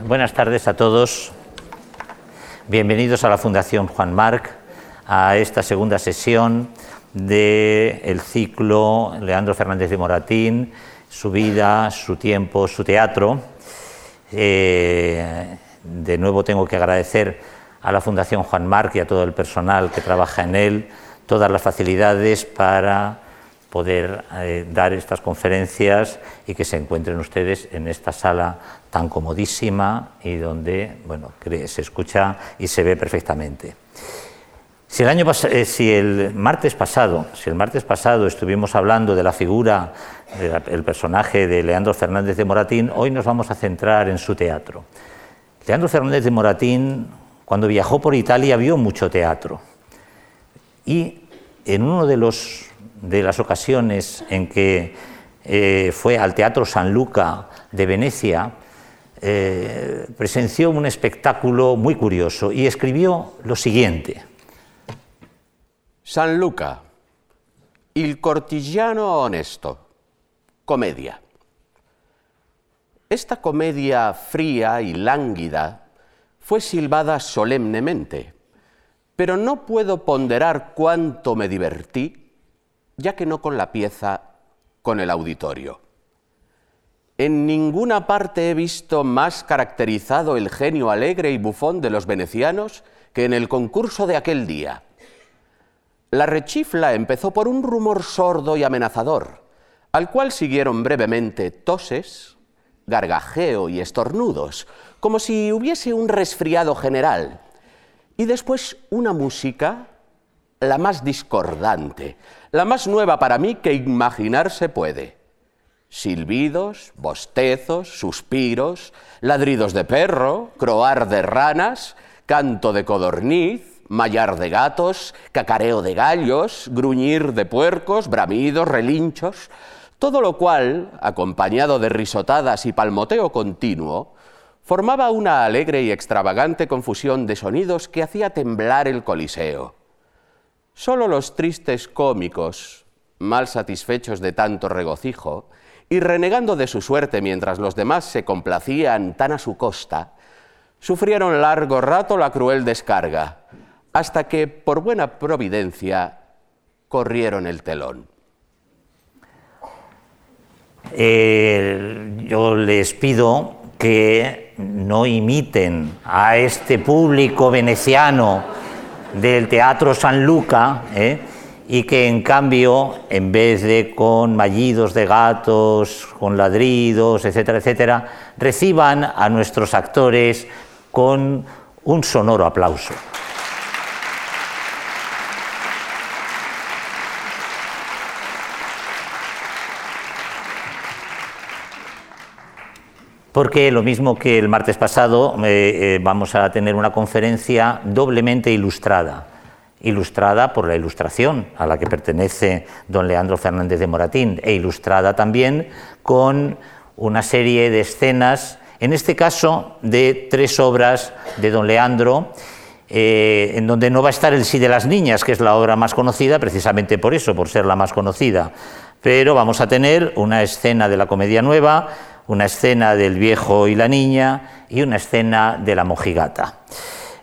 Buenas tardes a todos. Bienvenidos a la Fundación Juan Marc, a esta segunda sesión del ciclo Leandro Fernández de Moratín, su vida, su tiempo, su teatro. Eh, de nuevo tengo que agradecer a la Fundación Juan Marc y a todo el personal que trabaja en él todas las facilidades para poder eh, dar estas conferencias y que se encuentren ustedes en esta sala tan comodísima y donde bueno, se escucha y se ve perfectamente. Si el, año eh, si el martes pasado, si el martes pasado estuvimos hablando de la figura, del personaje de Leandro Fernández de Moratín, hoy nos vamos a centrar en su teatro. Leandro Fernández de Moratín, cuando viajó por Italia, vio mucho teatro. Y en una de, los, de las ocasiones en que eh, fue al Teatro San Luca de Venecia, eh, presenció un espectáculo muy curioso y escribió lo siguiente. San Luca, il cortigiano honesto, comedia. Esta comedia fría y lánguida fue silbada solemnemente, pero no puedo ponderar cuánto me divertí, ya que no con la pieza, con el auditorio. En ninguna parte he visto más caracterizado el genio alegre y bufón de los venecianos que en el concurso de aquel día. La rechifla empezó por un rumor sordo y amenazador, al cual siguieron brevemente toses, gargajeo y estornudos, como si hubiese un resfriado general, y después una música, la más discordante, la más nueva para mí que imaginarse puede silbidos, bostezos, suspiros, ladridos de perro, croar de ranas, canto de codorniz, mallar de gatos, cacareo de gallos, gruñir de puercos, bramidos, relinchos, todo lo cual, acompañado de risotadas y palmoteo continuo, formaba una alegre y extravagante confusión de sonidos que hacía temblar el coliseo. Solo los tristes cómicos, mal satisfechos de tanto regocijo, y renegando de su suerte mientras los demás se complacían tan a su costa, sufrieron largo rato la cruel descarga, hasta que, por buena providencia, corrieron el telón. Eh, yo les pido que no imiten a este público veneciano del Teatro San Luca, ¿eh? y que en cambio, en vez de con mallidos de gatos, con ladridos, etcétera, etcétera, reciban a nuestros actores con un sonoro aplauso. Porque lo mismo que el martes pasado, eh, eh, vamos a tener una conferencia doblemente ilustrada. Ilustrada por la ilustración a la que pertenece don Leandro Fernández de Moratín e ilustrada también con una serie de escenas, en este caso de tres obras de don Leandro, eh, en donde no va a estar el sí de las niñas, que es la obra más conocida, precisamente por eso, por ser la más conocida, pero vamos a tener una escena de la comedia nueva, una escena del viejo y la niña y una escena de la mojigata.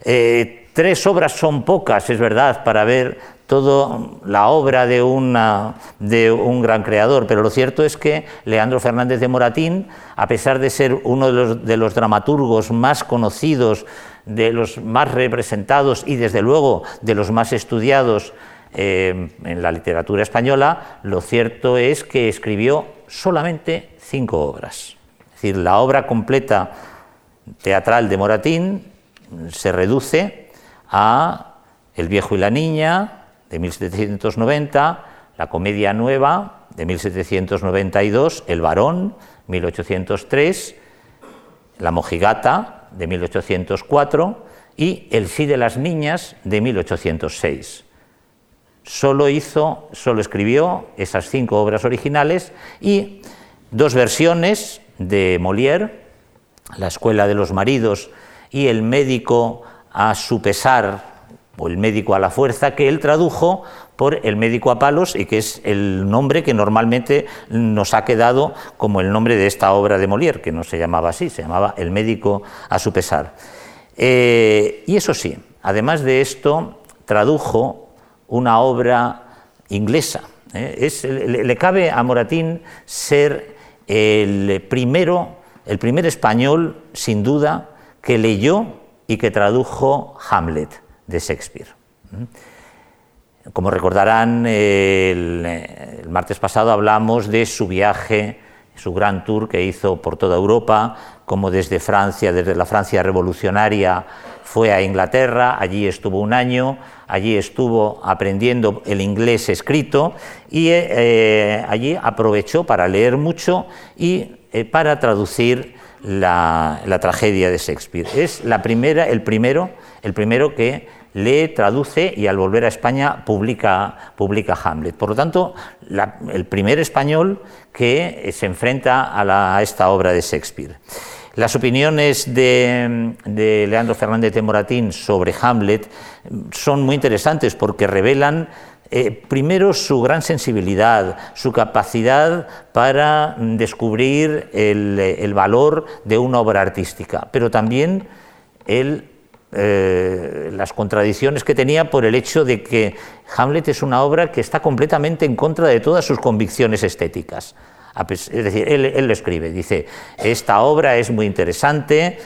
Eh, Tres obras son pocas, es verdad, para ver toda la obra de, de, un gran creador, pero lo cierto es que Leandro Fernández de Moratín, a pesar de ser uno de los, dramaturgos más conocidos, de los más representados y desde luego de los más estudiados eh, en la literatura española, lo cierto es que escribió solamente cinco obras. Es decir, la obra completa teatral de Moratín se reduce a El viejo y la niña, de 1790, La comedia nueva, de 1792, El varón, 1803, La mojigata, de 1804, y El sí de las niñas, de 1806. Solo hizo, solo escribió esas cinco obras originales y dos versiones de Molière, La escuela de los maridos y El médico a su pesar o el médico a la fuerza, que él tradujo por el médico a palos y que es el nombre que normalmente nos ha quedado como el nombre de esta obra de Molière, que no se llamaba así, se llamaba El médico a su pesar. Eh, y eso sí, además de esto, tradujo una obra inglesa. ¿eh? le, cabe a Moratín ser el primero, el primer español, sin duda, que leyó y que tradujo Hamlet de Shakespeare. Como recordarán, el, martes pasado hablamos de su viaje, su gran tour que hizo por toda Europa, como desde Francia, desde la Francia revolucionaria, fue a Inglaterra, allí estuvo un año, allí estuvo aprendiendo el inglés escrito y eh, allí aprovechó para leer mucho y eh, para traducir la, tragedia de Shakespeare. Es la primera, el primero, el primero que lee, traduce y al volver a España publica Hamlet. Por lo tanto, el primer español que se enfrenta a, esta obra de Shakespeare. Las opiniones de, Leandro Fernández de Moratín sobre Hamlet son muy interesantes porque revelan eh, primero su gran sensibilidad, su capacidad para descubrir el, valor de una obra artística, pero también eh, las contradicciones que tenía por el hecho de que Hamlet es una obra que está completamente en contra de todas sus convicciones estéticas. Es decir, él, lo escribe, dice, esta obra es muy interesante,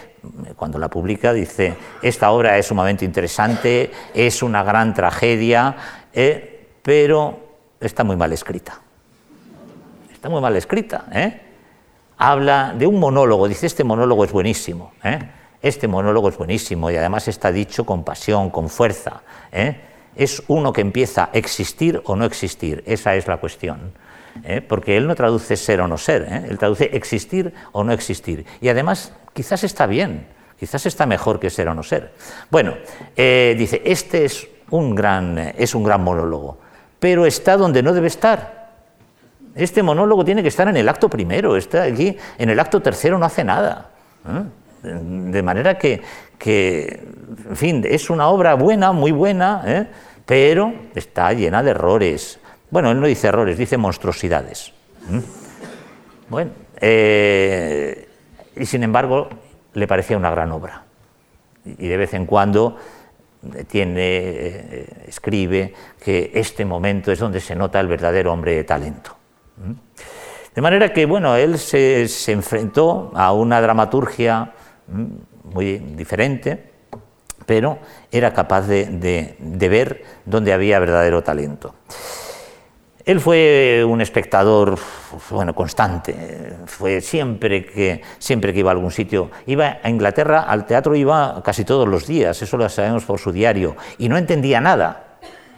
cuando la publica dice, esta obra es sumamente interesante, es una gran tragedia, eh, pero está muy mal escrita. Está muy mal escrita. ¿eh? Habla de un monólogo, dice, este monólogo es buenísimo. ¿eh? Este monólogo es buenísimo y además está dicho con pasión, con fuerza. ¿eh? Es uno que empieza a existir o no existir, esa es la cuestión. ¿Eh? Porque él no traduce ser o no ser, ¿eh? él traduce existir o no existir. Y además quizás está bien, quizás está mejor que ser o no ser. Bueno, dice, este es un, gran, es un gran monólogo, pero está donde no debe estar. Este monólogo tiene que estar en el acto primero, está aquí, en el acto tercero no hace nada. De manera que, en fin, es una obra buena, muy buena, ¿eh? pero está llena de errores. Bueno, él no dice errores, dice monstruosidades. Bueno, eh, y sin embargo le parecía una gran obra. Y de vez en cuando tiene, eh, escribe que este momento es donde se nota el verdadero hombre de talento. De manera que, bueno, él se, enfrentó a una dramaturgia Mm, muy diferente, pero era capaz de, ver dónde había verdadero talento. Él fue un espectador bueno, constante, fue siempre que, siempre iba a algún sitio. Iba a Inglaterra, al teatro iba casi todos los días, eso lo sabemos por su diario, y no entendía nada,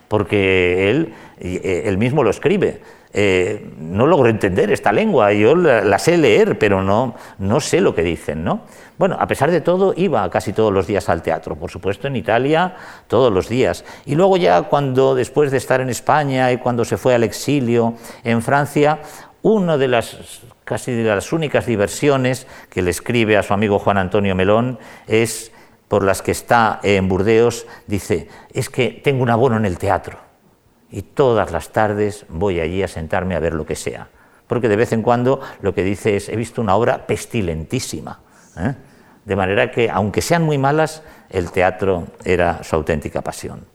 porque él, eh, él mismo lo escribe. Eh, no logro entender esta lengua, yo la, sé leer, pero no, no sé lo que dicen. ¿no? Bueno, a pesar de todo, iba casi todos los días al teatro, por supuesto en Italia todos los días. Y luego ya cuando, después de estar en España y cuando se fue al exilio en Francia, una de las casi las únicas diversiones que le escribe a su amigo Juan Antonio Melón es por las que está en Burdeos, dice, es que tengo un abono en el teatro y todas las tardes voy allí a sentarme a ver lo que sea. Porque de vez en cuando lo que dice es, he visto una obra pestilentísima. ¿eh? De manera que, aunque sean muy malas, el teatro era su auténtica pasión.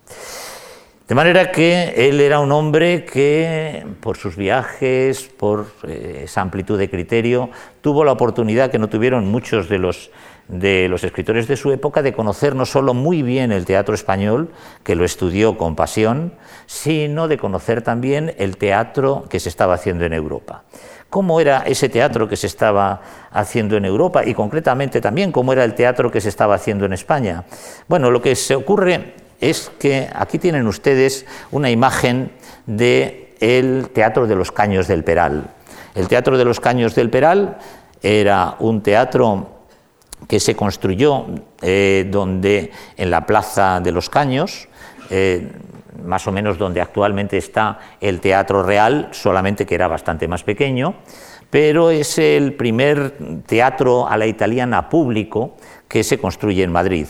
De manera que él era un hombre que, por sus viajes, por eh, esa amplitud de criterio, tuvo la oportunidad que no tuvieron muchos de los de los escritores de su época de conocer no solo muy bien el teatro español, que lo estudió con pasión, sino de conocer también el teatro que se estaba haciendo en Europa. ¿Cómo era ese teatro que se estaba haciendo en Europa y concretamente también cómo era el teatro que se estaba haciendo en España? Bueno, lo que se ocurre es que aquí tienen ustedes una imagen de el Teatro de los Caños del Peral. El Teatro de los Caños del Peral era un teatro que se construyó eh, donde, en la Plaza de los Caños, eh, más o menos donde actualmente está el Teatro Real, solamente que era bastante más pequeño, pero es el primer teatro a la italiana público que se construye en Madrid.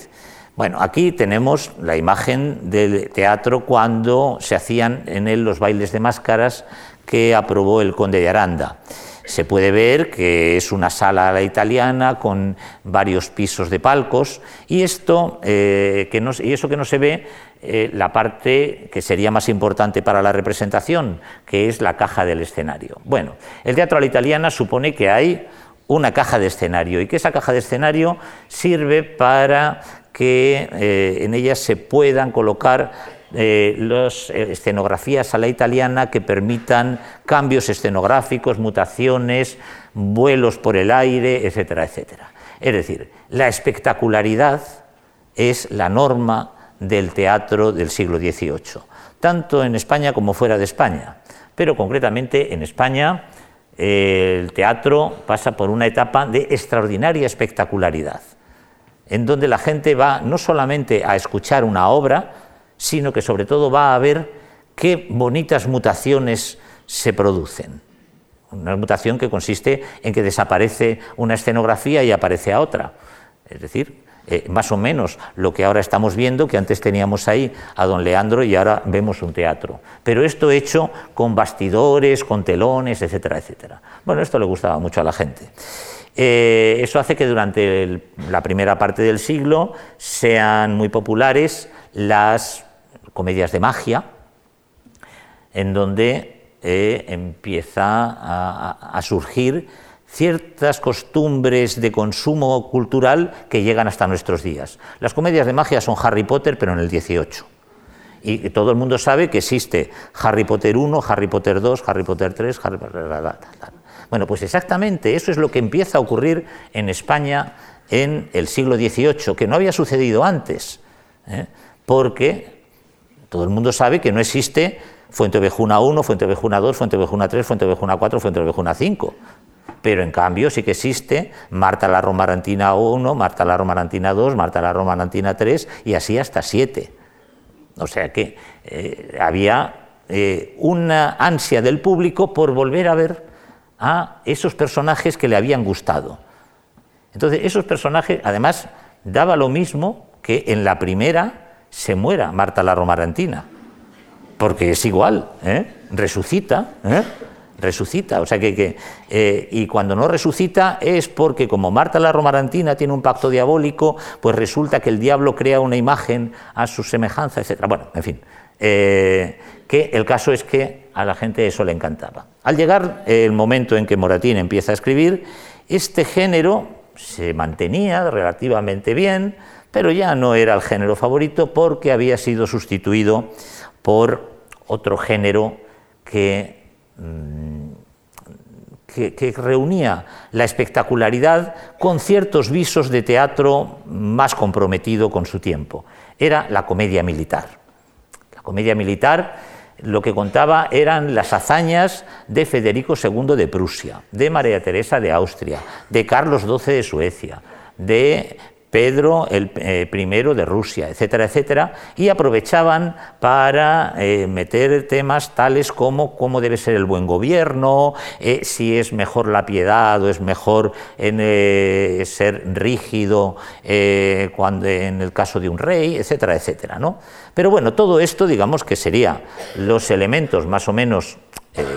Bueno, aquí tenemos la imagen del teatro cuando se hacían en él los bailes de máscaras que aprobó el conde de Aranda. Se puede ver que es una sala a la italiana con varios pisos de palcos y, esto, eh, que no, y eso que no se ve, eh, la parte que sería más importante para la representación, que es la caja del escenario. Bueno, el teatro a la italiana supone que hay una caja de escenario y que esa caja de escenario sirve para que eh, en ella se puedan colocar eh, las escenografías a la italiana que permitan cambios escenográficos, mutaciones, vuelos por el aire, etcétera, etcétera. Es decir, la espectacularidad es la norma del teatro del siglo XVIII, tanto en España como fuera de España. Pero concretamente en España el teatro pasa por una etapa de extraordinaria espectacularidad, en donde la gente va no solamente a escuchar una obra, sino que sobre todo va a ver qué bonitas mutaciones se producen. Una mutación que consiste en que desaparece una escenografía y aparece a otra. Es decir, eh, más o menos lo que ahora estamos viendo, que antes teníamos ahí a don Leandro y ahora vemos un teatro. Pero esto hecho con bastidores, con telones, etcétera, etcétera. Bueno, esto le gustaba mucho a la gente. Eh, eso hace que durante la primera parte del siglo sean muy populares las comedias de magia, en donde eh, empieza a, surgir ciertas costumbres de consumo cultural que llegan hasta nuestros días. Las comedias de magia son Harry Potter, pero en el 18. Y todo el mundo sabe que existe Harry Potter 1, Harry Potter 2, Harry Potter 3, Harry Potter... Bueno, pues exactamente eso es lo que empieza a ocurrir en España en el siglo XVIII, que no había sucedido antes, ¿eh? porque todo el mundo sabe que no existe Fuente Vejuna 1, Fuente Vejuna 2, Fuente Vejuna 3, Fuente Vejuna 4, Fuente Vejuna 5. Pero en cambio sí que existe Marta la Romarantina 1, Marta la Romarantina 2, Marta la Romarantina 3 y así hasta 7. O sea que eh, había eh, una ansia del público por volver a ver a esos personajes que le habían gustado. Entonces, esos personajes, además, daba lo mismo que en la primera se muera Marta la Romarantina, porque es igual, ¿eh? resucita, ¿eh? resucita, o sea que, eh, y cuando no resucita es porque como Marta la Romarantina tiene un pacto diabólico, pues resulta que el diablo crea una imagen a su semejanza, etc. Bueno, en fin, que el caso es que a la gente eso le encantaba. Al llegar el momento en que Moratín empieza a escribir, este género se mantenía relativamente bien, pero ya no era el género favorito porque había sido sustituido por otro género que, mm, que, reunía la espectacularidad con ciertos visos de teatro más comprometido con su tiempo. Era la comedia militar. La comedia militar lo que contaba eran las hazañas de Federico II de Prusia, de María Teresa de Austria, de Carlos XII de Suecia, de Pedro el eh, primero de Rusia, etcétera, etcétera, y aprovechaban para eh, meter temas tales como cómo debe ser el buen gobierno, eh, si es mejor la piedad o es mejor ser rígido cuando, en el caso de un rey, etcétera, etcétera. ¿no? Pero bueno, todo esto digamos que serían los elementos más o menos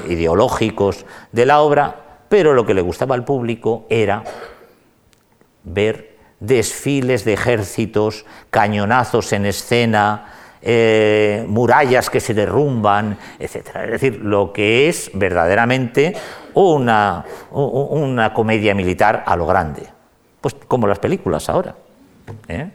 ideológicos de la obra, pero lo que le gustaba al público era ver desfiles de ejércitos, cañonazos en escena, eh, murallas que se derrumban, etc. Es decir, lo que es verdaderamente una, una comedia militar a lo grande, pues como las películas ahora. ¿eh?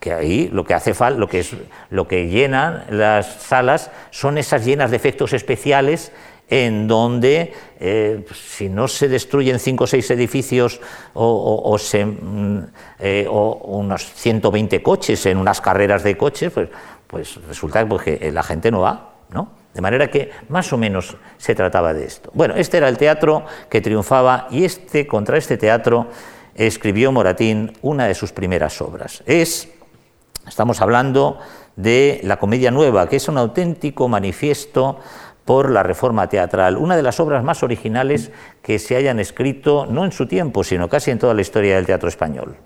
que ahí lo que hace falta, lo que lo que llenan las salas son esas llenas de efectos especiales en donde eh, si no se destruyen cinco o seis edificios o, mm, eh, unos 120 coches en unas carreras de coches, pues, pues resulta pues, que la gente no va, ¿no? De manera que más o menos se trataba de esto. Bueno, este era el teatro que triunfaba y este, contra este teatro escribió Moratín una de sus primeras obras. Es, estamos hablando de la comedia nueva, que es un auténtico manifiesto por la reforma teatral, una de las obras más originales que se hayan escrito, no en su tiempo, sino casi en toda la historia del teatro español.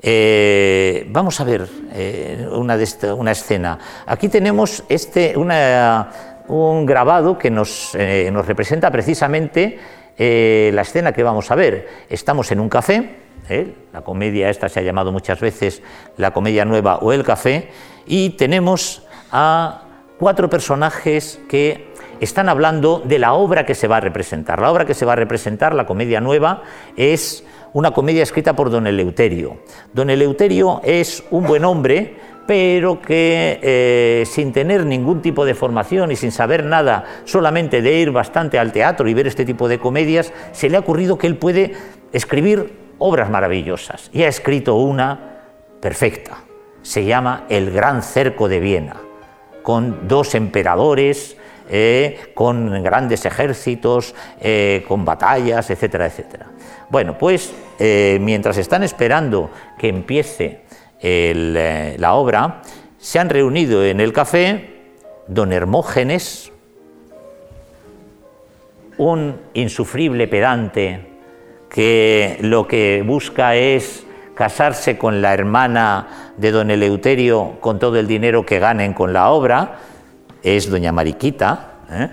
Eh, vamos a ver eh, una, de una escena. Aquí tenemos este, una- un grabado que nos, eh, nos representa precisamente la escena que vamos a ver. Estamos en un café, la comedia esta se ha llamado muchas veces la comedia nueva o el café, y tenemos a cuatro personajes que están hablando de la obra que se va a representar. La obra que se va a representar, la comedia nueva, es una comedia escrita por don Eleuterio. Don Eleuterio es un buen hombre, pero que eh, sin tener ningún tipo de formación y sin saber nada, solamente de ir bastante al teatro y ver este tipo de comedias, se le ha ocurrido que él puede escribir obras maravillosas. Y ha escrito una perfecta. Se llama El Gran Cerco de Viena con dos emperadores, eh, con grandes ejércitos, eh, con batallas, etcétera, etcétera. Bueno, pues eh, mientras están esperando que empiece la obra, se han reunido en el café don Hermógenes, un insufrible pedante que lo que busca es casarse con la hermana de don Eleuterio con todo el dinero que ganen con la obra, es doña Mariquita. ¿eh?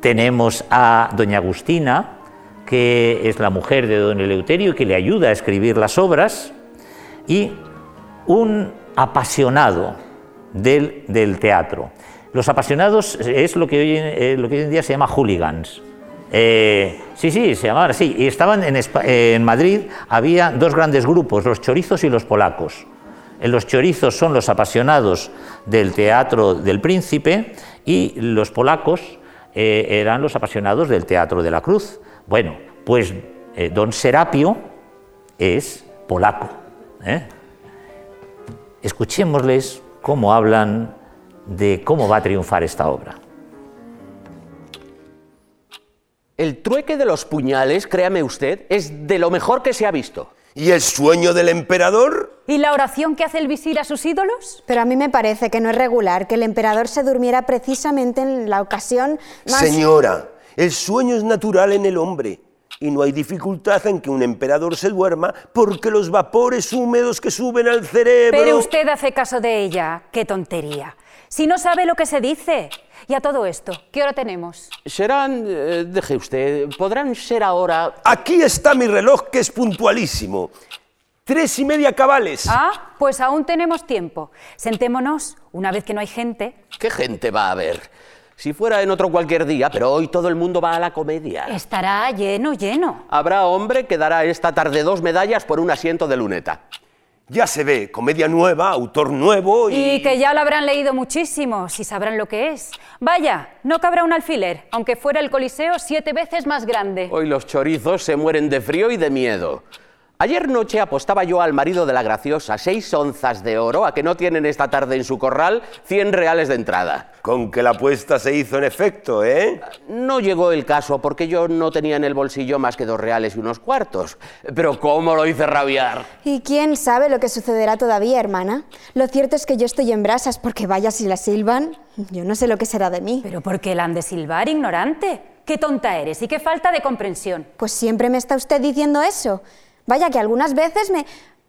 Tenemos a doña Agustina, que es la mujer de don Eleuterio y que le ayuda a escribir las obras, y un apasionado del, del teatro. Los apasionados es lo que hoy, eh, lo que hoy en día se llama hooligans. Eh, sí, sí, se llamaban así. Y estaban en Madrid, había dos grandes grupos, los chorizos y los polacos. Los chorizos son los apasionados del teatro del príncipe y los polacos eh, eran los apasionados del teatro de la cruz. Bueno, pues eh, don Serapio es polaco. ¿eh? Escuchémosles cómo hablan de cómo va a triunfar esta obra. El trueque de los puñales, créame usted, es de lo mejor que se ha visto. ¿Y el sueño del emperador? ¿Y la oración que hace el visir a sus ídolos? Pero a mí me parece que no es regular que el emperador se durmiera precisamente en la ocasión más... Señora, el sueño es natural en el hombre. Y no hay dificultad en que un emperador se duerma porque los vapores húmedos que suben al cerebro... Pero usted hace caso de ella. ¡Qué tontería! Si no sabe lo que se dice. Y a todo esto, ¿qué hora tenemos? Serán, eh, deje usted, podrán ser ahora... Aquí está mi reloj que es puntualísimo. Tres y media cabales. Ah, pues aún tenemos tiempo. Sentémonos, una vez que no hay gente. ¿Qué gente va a haber? Si fuera en otro cualquier día, pero hoy todo el mundo va a la comedia. Estará lleno, lleno. Habrá hombre que dará esta tarde dos medallas por un asiento de luneta. Ya se ve, comedia nueva, autor nuevo y... Y que ya lo habrán leído muchísimo, si sabrán lo que es. Vaya, no cabrá un alfiler, aunque fuera el Coliseo siete veces más grande. Hoy los chorizos se mueren de frío y de miedo. Ayer noche apostaba yo al marido de la graciosa seis onzas de oro a que no tienen esta tarde en su corral 100 reales de entrada. Con que la apuesta se hizo en efecto, ¿eh? No llegó el caso porque yo no tenía en el bolsillo más que dos reales y unos cuartos. Pero ¿cómo lo hice rabiar? ¿Y quién sabe lo que sucederá todavía, hermana? Lo cierto es que yo estoy en brasas porque vaya si la silban, yo no sé lo que será de mí. Pero ¿por qué la han de silbar, ignorante? Qué tonta eres y qué falta de comprensión. Pues siempre me está usted diciendo eso. Vaya que algunas veces me...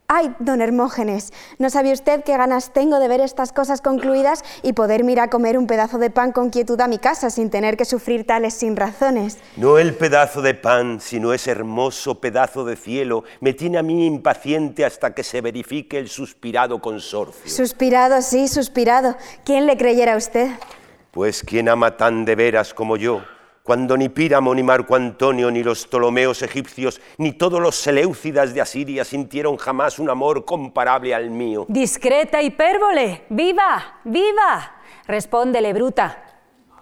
Ay, don Hermógenes, ¿no sabe usted qué ganas tengo de ver estas cosas concluidas y poder ir a comer un pedazo de pan con quietud a mi casa sin tener que sufrir tales sin razones? No el pedazo de pan, sino ese hermoso pedazo de cielo me tiene a mí impaciente hasta que se verifique el suspirado consorcio. Suspirado, sí, suspirado. ¿Quién le creyera a usted? Pues quién ama tan de veras como yo, cuando ni Píramo, ni Marco Antonio, ni los Ptolomeos egipcios, ni todos los Seleucidas de Asiria sintieron jamás un amor comparable al mío. Discreta hipérbole. ¡Viva! ¡Viva! Respóndele, bruta.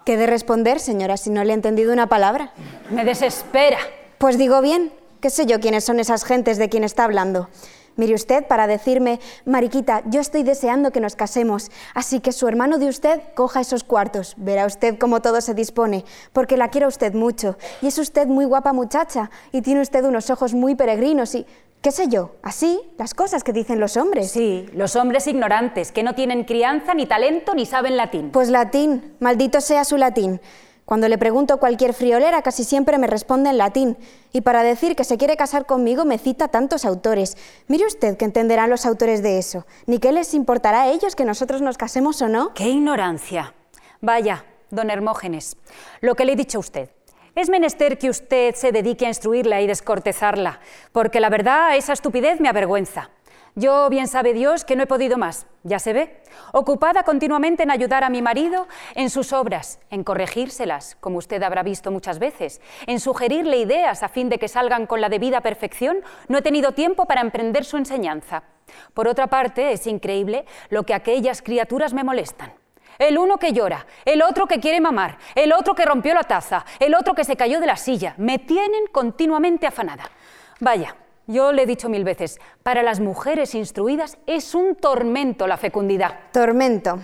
¿Qué de responder, señora, si no le he entendido una palabra? Me desespera. Pues digo bien, qué sé yo quiénes son esas gentes de quien está hablando. Mire usted, para decirme, Mariquita, yo estoy deseando que nos casemos, así que su hermano de usted coja esos cuartos. Verá usted cómo todo se dispone, porque la quiero usted mucho. Y es usted muy guapa muchacha, y tiene usted unos ojos muy peregrinos y, qué sé yo, así, las cosas que dicen los hombres. Sí, los hombres ignorantes, que no tienen crianza, ni talento, ni saben latín. Pues latín, maldito sea su latín. Cuando le pregunto cualquier friolera, casi siempre me responde en latín. Y para decir que se quiere casar conmigo me cita tantos autores. Mire usted que entenderán los autores de eso. Ni qué les importará a ellos que nosotros nos casemos o no. ¡Qué ignorancia! Vaya, don Hermógenes, lo que le he dicho a usted. Es menester que usted se dedique a instruirla y descortezarla, porque la verdad esa estupidez me avergüenza. Yo bien sabe Dios que no he podido más, ya se ve, ocupada continuamente en ayudar a mi marido en sus obras, en corregírselas, como usted habrá visto muchas veces, en sugerirle ideas a fin de que salgan con la debida perfección, no he tenido tiempo para emprender su enseñanza. Por otra parte, es increíble lo que aquellas criaturas me molestan. El uno que llora, el otro que quiere mamar, el otro que rompió la taza, el otro que se cayó de la silla, me tienen continuamente afanada. Vaya, yo le he dicho mil veces, para las mujeres instruidas es un tormento la fecundidad. Tormento.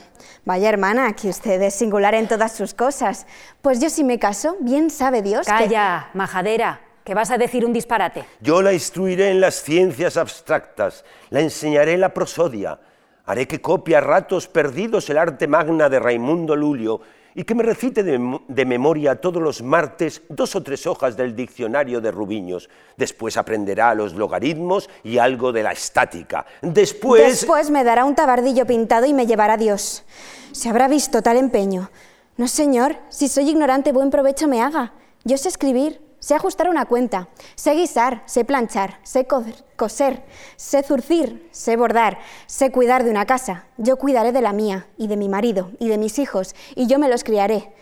Vaya hermana, que usted es singular en todas sus cosas. Pues yo si me caso, bien sabe Dios que... Calla, majadera, que vas a decir un disparate. Yo la instruiré en las ciencias abstractas, la enseñaré la prosodia, haré que copie a ratos perdidos el arte magna de Raimundo Lulio y que me recite de, memoria todos los martes dos o tres hojas del diccionario de Rubiños. Después aprenderá los logaritmos y algo de la estática. Después... Después me dará un tabardillo pintado y me llevará a Dios. ¿Se habrá visto tal empeño? No, señor, si soy ignorante, buen provecho me haga. Yo sé escribir, sé ajustar una cuenta, sé guisar, sé planchar, sé coser, sé zurcir, sé bordar, sé cuidar de una casa. Yo cuidaré de la mía y de mi marido y de mis hijos y yo me los criaré.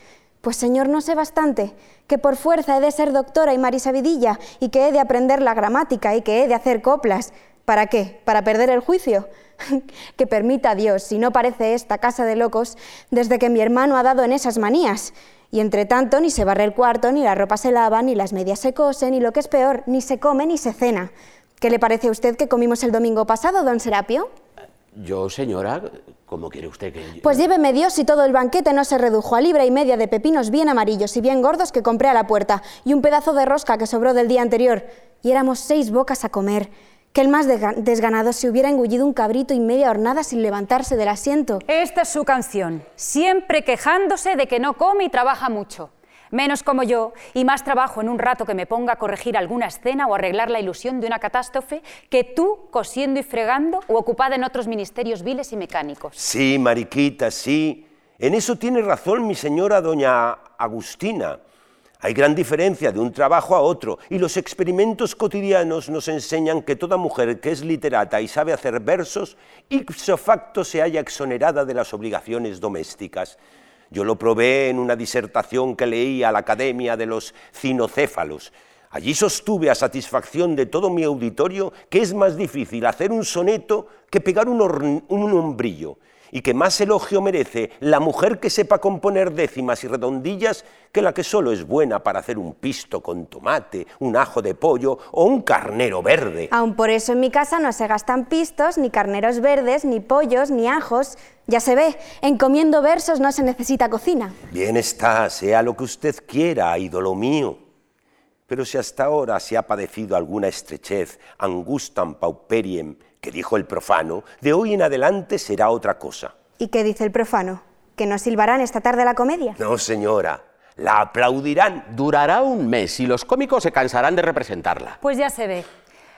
Pues Señor, no sé bastante, que por fuerza he de ser doctora y marisabidilla y que he de aprender la gramática y que he de hacer coplas. ¿Para qué? ¿Para perder el juicio? que permita Dios, si no parece esta casa de locos, desde que mi hermano ha dado en esas manías. Y entre tanto ni se barre el cuarto, ni la ropa se lava, ni las medias se cosen, ni lo que es peor, ni se come ni se cena. ¿Qué le parece a usted que comimos el domingo pasado, don Serapio? Yo, señora, ¿cómo quiere usted que...? Pues lléveme Dios si todo el banquete no se redujo a libra y media de pepinos bien amarillos y bien gordos que compré a la puerta, y un pedazo de rosca que sobró del día anterior. Y éramos seis bocas a comer. Que el más desganado se hubiera engullido un cabrito y media hornada sin levantarse del asiento. Esta es su canción, siempre quejándose de que no come y trabaja mucho. Menos como yo, y más trabajo en un rato que me ponga a corregir alguna escena o arreglar la ilusión de una catástrofe que tú cosiendo y fregando o ocupada en otros ministerios viles y mecánicos. Sí, Mariquita, sí. En eso tiene razón mi señora doña Agustina. Hay gran diferencia de un trabajo a otro y los experimentos cotidianos nos enseñan que toda mujer que es literata y sabe hacer versos, ipso facto se halla exonerada de las obligaciones domésticas. Yo lo probé en una disertación que leí a la Academia de los Cinocéfalos. Allí sostuve a satisfacción de todo mi auditorio que es más difícil hacer un soneto que pegar un, un hombrillo y que más elogio merece la mujer que sepa componer décimas y redondillas que la que solo es buena para hacer un pisto con tomate, un ajo de pollo o un carnero verde. Aun por eso en mi casa no se gastan pistos, ni carneros verdes, ni pollos, ni ajos. Ya se ve, en comiendo versos no se necesita cocina. Bien está, sea lo que usted quiera, ídolo mío. Pero si hasta ahora se ha padecido alguna estrechez, angustam pauperiem, que dijo el profano, de hoy en adelante será otra cosa. ¿Y qué dice el profano? ¿Que nos silbarán esta tarde la comedia? No, señora, la aplaudirán. Durará un mes y los cómicos se cansarán de representarla. Pues ya se ve.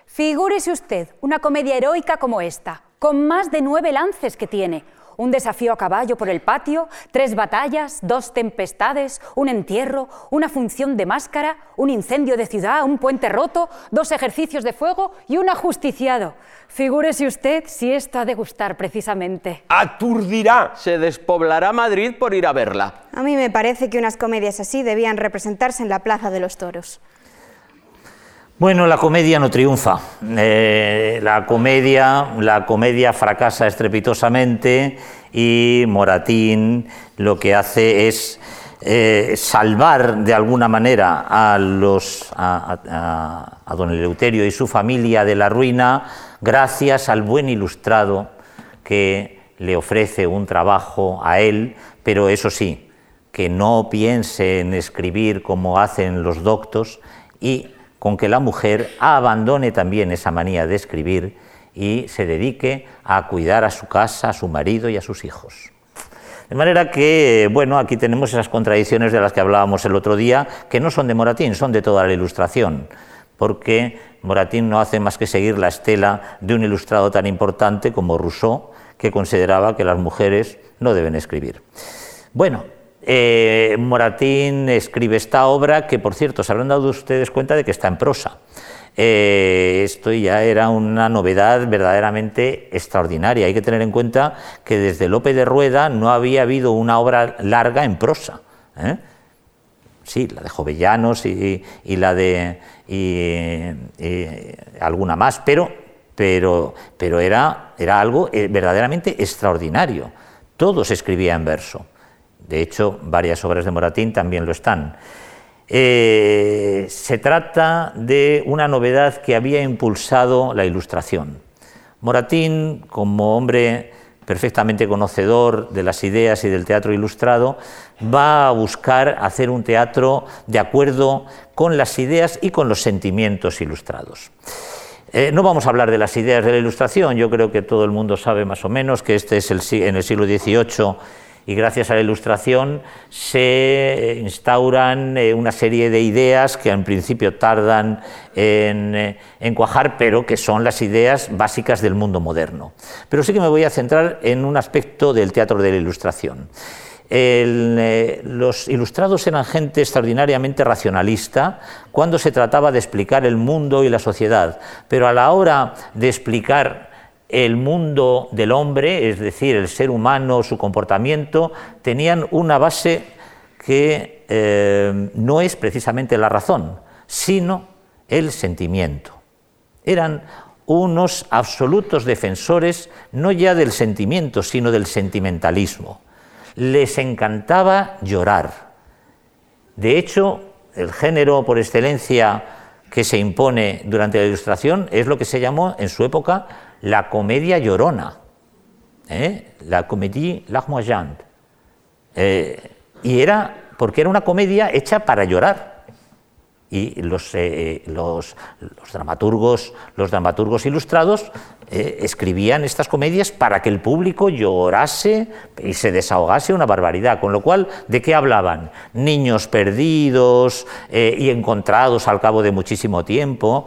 Figúrese usted una comedia heroica como esta, con más de nueve lances que tiene, un desafío a caballo por el patio, tres batallas, dos tempestades, un entierro, una función de máscara, un incendio de ciudad, un puente roto, dos ejercicios de fuego y un ajusticiado. Figúrese usted si esto ha de gustar precisamente. Aturdirá. Se despoblará Madrid por ir a verla. A mí me parece que unas comedias así debían representarse en la Plaza de los Toros. Bueno, la comedia no triunfa. Eh, la, comedia, la comedia fracasa estrepitosamente y Moratín lo que hace es eh, salvar de alguna manera a, los, a, a, a don Eleuterio y su familia de la ruina gracias al buen ilustrado que le ofrece un trabajo a él, pero eso sí, que no piense en escribir como hacen los doctos y con que la mujer abandone también esa manía de escribir y se dedique a cuidar a su casa, a su marido y a sus hijos. De manera que, bueno, aquí tenemos esas contradicciones de las que hablábamos el otro día, que no son de Moratín, son de toda la ilustración, porque Moratín no hace más que seguir la estela de un ilustrado tan importante como Rousseau, que consideraba que las mujeres no deben escribir. Bueno, eh, Moratín escribe esta obra que, por cierto, se habrán dado ustedes cuenta de que está en prosa. Eh, esto ya era una novedad verdaderamente extraordinaria. Hay que tener en cuenta que desde Lope de Rueda no había habido una obra larga en prosa. ¿eh? Sí, la de Jovellanos y, la de alguna más, pero, pero, pero era, era algo verdaderamente extraordinario. Todo se escribía en verso. De hecho, varias obras de Moratín también lo están. Eh, se trata de una novedad que había impulsado la ilustración. Moratín, como hombre perfectamente conocedor de las ideas y del teatro ilustrado, va a buscar hacer un teatro de acuerdo con las ideas y con los sentimientos ilustrados. Eh, no vamos a hablar de las ideas de la ilustración, yo creo que todo el mundo sabe más o menos que este es el, en el siglo XVIII y gracias a la ilustración se instauran eh, una serie de ideas que en principio tardan eh, en, cuajar, pero que son las ideas básicas del mundo moderno. Pero sí que me voy a centrar en un aspecto del teatro de la ilustración. Eh, los ilustrados eran gente extraordinariamente racionalista cuando se trataba de explicar el mundo y la sociedad, pero a la hora de explicar el mundo del hombre, es decir, el ser humano, su comportamiento, tenían una base que eh, no es precisamente la razón, sino el sentimiento. Eran unos absolutos defensores no ya del sentimiento, sino del sentimentalismo. Les encantaba llorar. De hecho, el género por excelencia que se impone durante la Ilustración es lo que se llamó en su época la comedia llorona, ¿eh? la comédie larmoyante. Eh, y era porque era una comedia hecha para llorar. Y los, eh, los, dramaturgos, los dramaturgos ilustrados escribían estas comedias para que el público llorase y se desahogase una barbaridad. Con lo cual, ¿de qué hablaban? Niños perdidos y encontrados al cabo de muchísimo tiempo.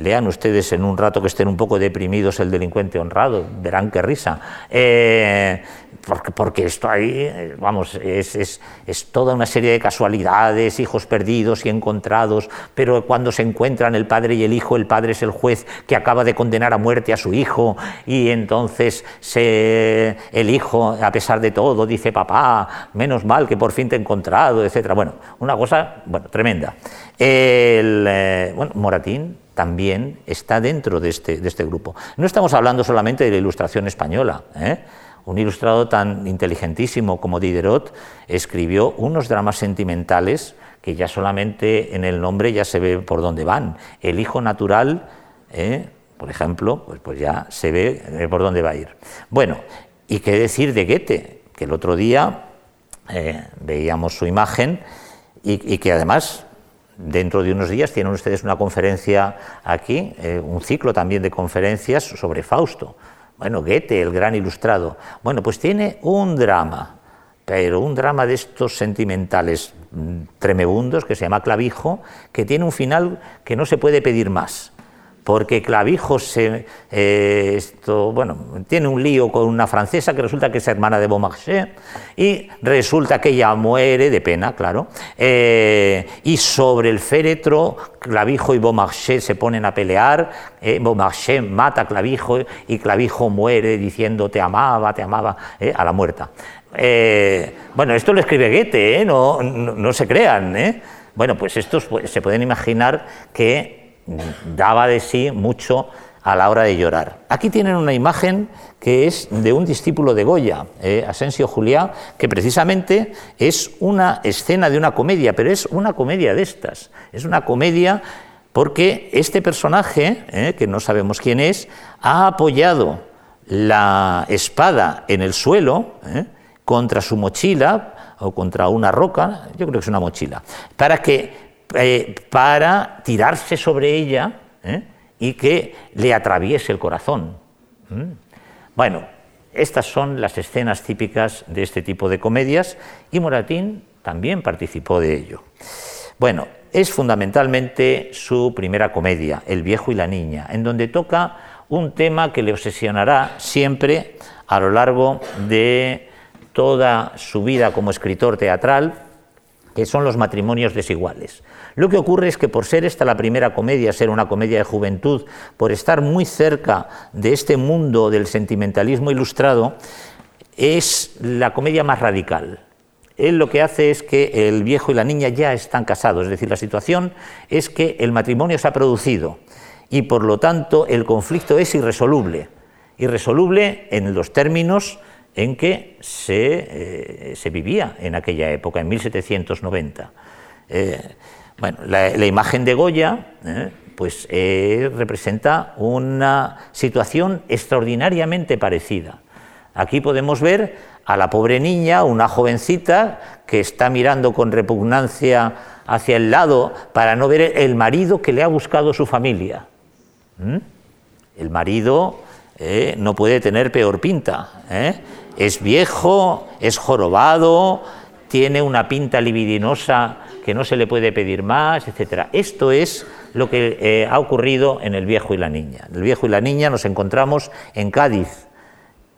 Lean ustedes en un rato que estén un poco deprimidos el delincuente honrado, verán qué risa. Eh, porque, porque, esto ahí, eh, vamos, es, es, es, toda una serie de casualidades, hijos perdidos y encontrados, pero cuando se encuentran el padre y el hijo, el padre es el juez que acaba de condenar a muerte a su hijo y entonces se, el hijo, a pesar de todo, dice, papá, menos mal que por fin te he encontrado, etc. Bueno, una cosa bueno, tremenda. El, eh, bueno, Moratín también está dentro de este, de este, grupo. No estamos hablando solamente de la ilustración española. ¿eh? Un ilustrado tan inteligentísimo como Diderot escribió unos dramas sentimentales que ya solamente en el nombre ya se ve por dónde van. El hijo natural, ¿eh? por ejemplo, pues, pues ya se ve eh, por dónde va a ir. Bueno, ¿y qué decir de Goethe? Que el otro día veíamos su imagen y que además Dentro de unos días tienen ustedes una conferencia aquí, eh, un ciclo también de conferencias sobre Fausto. Bueno, Goethe, el gran ilustrado. Bueno, pues tiene un drama, pero un drama de estos sentimentales mm, tremebundos que se llama Clavijo, que tiene un final que no se puede pedir más porque Clavijo se, eh, esto, bueno, tiene un lío con una francesa que resulta que es hermana de Beaumarchais y resulta que ella muere de pena, claro, eh, y sobre el féretro Clavijo y Beaumarchais se ponen a pelear, eh, Beaumarchais mata a Clavijo y Clavijo muere diciendo te amaba, te amaba, a la muerta. bueno, esto lo escribe Goethe, no, no, no, se crean. Bueno, pues estos pues, se pueden imaginar que daba de sí mucho a la hora de llorar. Aquí tienen una imagen que es de un discípulo de Goya, eh, Asensio Juliá, que precisamente es una escena de una comedia, pero es una comedia de estas. Es una comedia porque este personaje, eh, que no sabemos quién es, ha apoyado la espada en el suelo eh, contra su mochila o contra una roca, yo creo que es una mochila, para que eh, para tirarse sobre ella ¿eh? y que le atraviese el corazón. ¿Mm? Bueno, estas son las escenas típicas de este tipo de comedias y Moratín también participó de ello. Bueno, es fundamentalmente su primera comedia, El viejo y la niña, en donde toca un tema que le obsesionará siempre a lo largo de toda su vida como escritor teatral, que son los matrimonios desiguales. Lo que ocurre es que por ser esta la primera comedia, ser una comedia de juventud, por estar muy cerca de este mundo del sentimentalismo ilustrado, es la comedia más radical. Él lo que hace es que el viejo y la niña ya están casados, es decir, la situación es que el matrimonio se ha producido y por lo tanto el conflicto es irresoluble, irresoluble en los términos en que se, eh, vivía en aquella época, en 1790. Bueno, la, imagen de Goya ¿eh? pues, eh, representa una situación extraordinariamente parecida. Aquí podemos ver a la pobre niña, una jovencita, que está mirando con repugnancia hacia el lado para no ver el marido que le ha buscado su familia. ¿Mm? El marido eh, no puede tener peor pinta. Es viejo, es jorobado, tiene una pinta libidinosa que no se le puede pedir más, etc. Esto es lo que eh, ha ocurrido en El Viejo y la Niña. El Viejo y la Niña nos encontramos en Cádiz,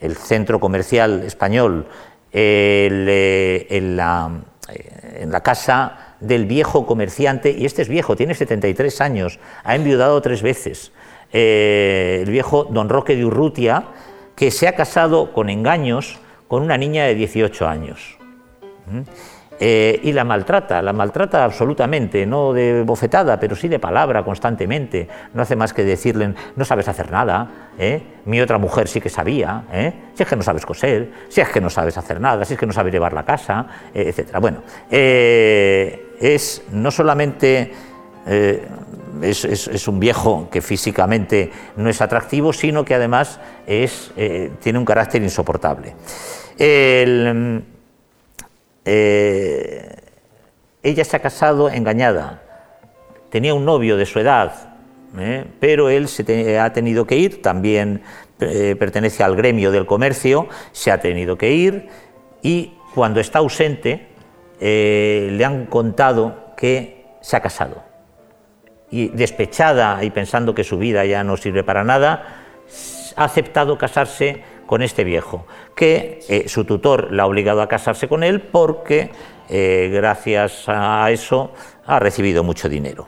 el centro comercial español, eh, en, la, eh, en, la, casa del viejo comerciante, y este es viejo, tiene 73 años, ha enviudado tres veces, el viejo don Roque de Urrutia, que se ha casado con engaños con una niña de 18 años. Eh, y la maltrata, la maltrata absolutamente, no de bofetada, pero sí de palabra constantemente. No hace más que decirle, no sabes hacer nada, ¿eh? mi otra mujer sí que sabía, ¿eh? si es que no sabes coser, si es que no sabes hacer nada, si es que no sabes llevar la casa, etc. Bueno, es no solamente... Es, un viejo que físicamente no es atractivo, sino que además es, tiene un carácter insoportable. El, eh, ella se ha casado engañada, tenía un novio de su edad, ¿eh? pero él se ha tenido que ir, también eh, pertenece al gremio del comercio, se ha tenido que ir y cuando está ausente le han contado que se ha casado. Y despechada y pensando que su vida ya no sirve para nada, ha aceptado casarse con este viejo, que eh, su tutor la ha obligado a casarse con él porque eh, gracias a eso ha recibido mucho dinero.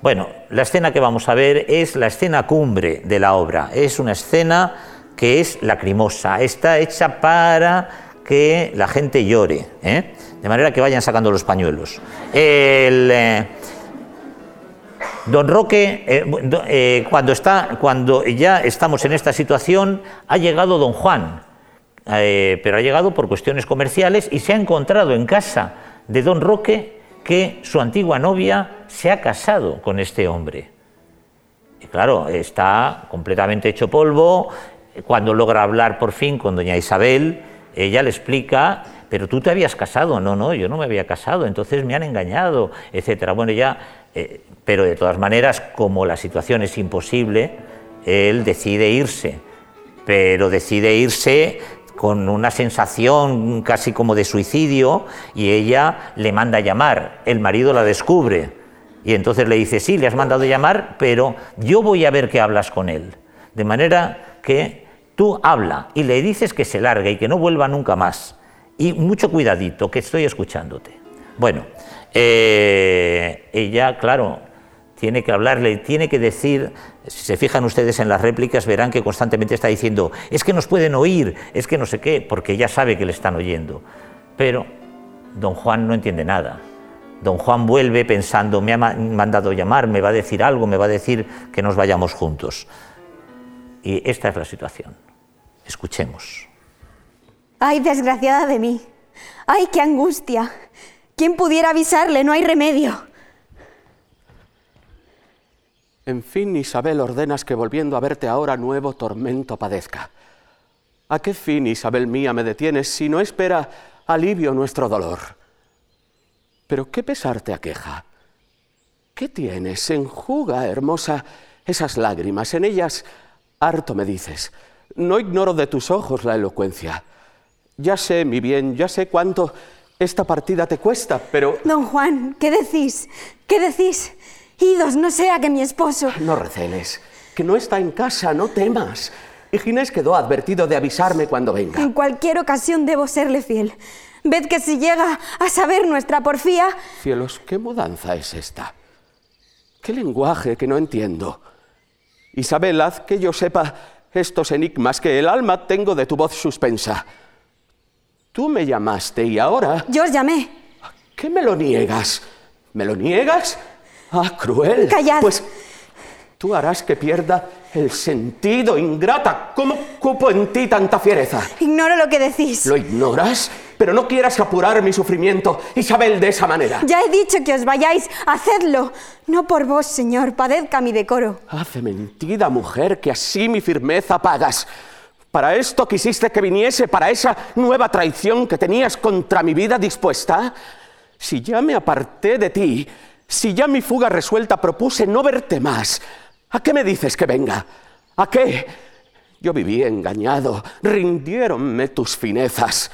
Bueno, la escena que vamos a ver es la escena cumbre de la obra. Es una escena que es lacrimosa, está hecha para que la gente llore, ¿eh? de manera que vayan sacando los pañuelos. El, Don Roque, eh, eh, cuando, está, cuando ya estamos en esta situación, ha llegado don Juan, eh, pero ha llegado por cuestiones comerciales y se ha encontrado en casa de don Roque que su antigua novia se ha casado con este hombre. Y claro, está completamente hecho polvo. Cuando logra hablar por fin con doña Isabel, ella le explica pero tú te habías casado, no, no, yo no me había casado, entonces me han engañado, etcétera. Bueno, ya pero de todas maneras, como la situación es imposible, él decide irse, pero decide irse con una sensación casi como de suicidio y ella le manda a llamar, el marido la descubre y entonces le dice, sí, le has mandado llamar, pero yo voy a ver qué hablas con él. De manera que tú habla y le dices que se largue y que no vuelva nunca más. Y mucho cuidadito, que estoy escuchándote. Bueno, eh, ella, claro, tiene que hablarle, tiene que decir, si se fijan ustedes en las réplicas, verán que constantemente está diciendo, es que nos pueden oír, es que no sé qué, porque ella sabe que le están oyendo. Pero don Juan no entiende nada. Don Juan vuelve pensando, me ha mandado llamar, me va a decir algo, me va a decir que nos vayamos juntos. Y esta es la situación. Escuchemos. Ay, desgraciada de mí. Ay, qué angustia. ¿Quién pudiera avisarle? No hay remedio. En fin, Isabel, ordenas que volviendo a verte ahora nuevo tormento padezca. ¿A qué fin, Isabel mía, me detienes si no espera alivio nuestro dolor? Pero qué pesar te aqueja. ¿Qué tienes? Enjuga, hermosa, esas lágrimas. En ellas harto me dices. No ignoro de tus ojos la elocuencia. Ya sé, mi bien, ya sé cuánto esta partida te cuesta, pero... Don Juan, ¿qué decís? ¿Qué decís? Idos, no sea que mi esposo... No receles, que no está en casa, no temas. Y Ginés quedó advertido de avisarme cuando venga. En cualquier ocasión debo serle fiel. Ved que si llega a saber nuestra porfía... Cielos, ¿qué mudanza es esta? ¿Qué lenguaje que no entiendo? Isabel, haz que yo sepa estos enigmas que el alma tengo de tu voz suspensa. Tú me llamaste y ahora... Yo os llamé. ¿Qué me lo niegas? ¿Me lo niegas? Ah, cruel. Callad. Pues tú harás que pierda el sentido, ingrata. ¿Cómo cupo en ti tanta fiereza? Ignoro lo que decís. ¿Lo ignoras? Pero no quieras apurar mi sufrimiento, Isabel, de esa manera. Ya he dicho que os vayáis, hacedlo. No por vos, señor, padezca mi decoro. Hace mentida, mujer, que así mi firmeza pagas. ¿Para esto quisiste que viniese, para esa nueva traición que tenías contra mi vida dispuesta? Si ya me aparté de ti, si ya mi fuga resuelta propuse no verte más, ¿a qué me dices que venga? ¿A qué? Yo viví engañado, rindiéronme tus finezas.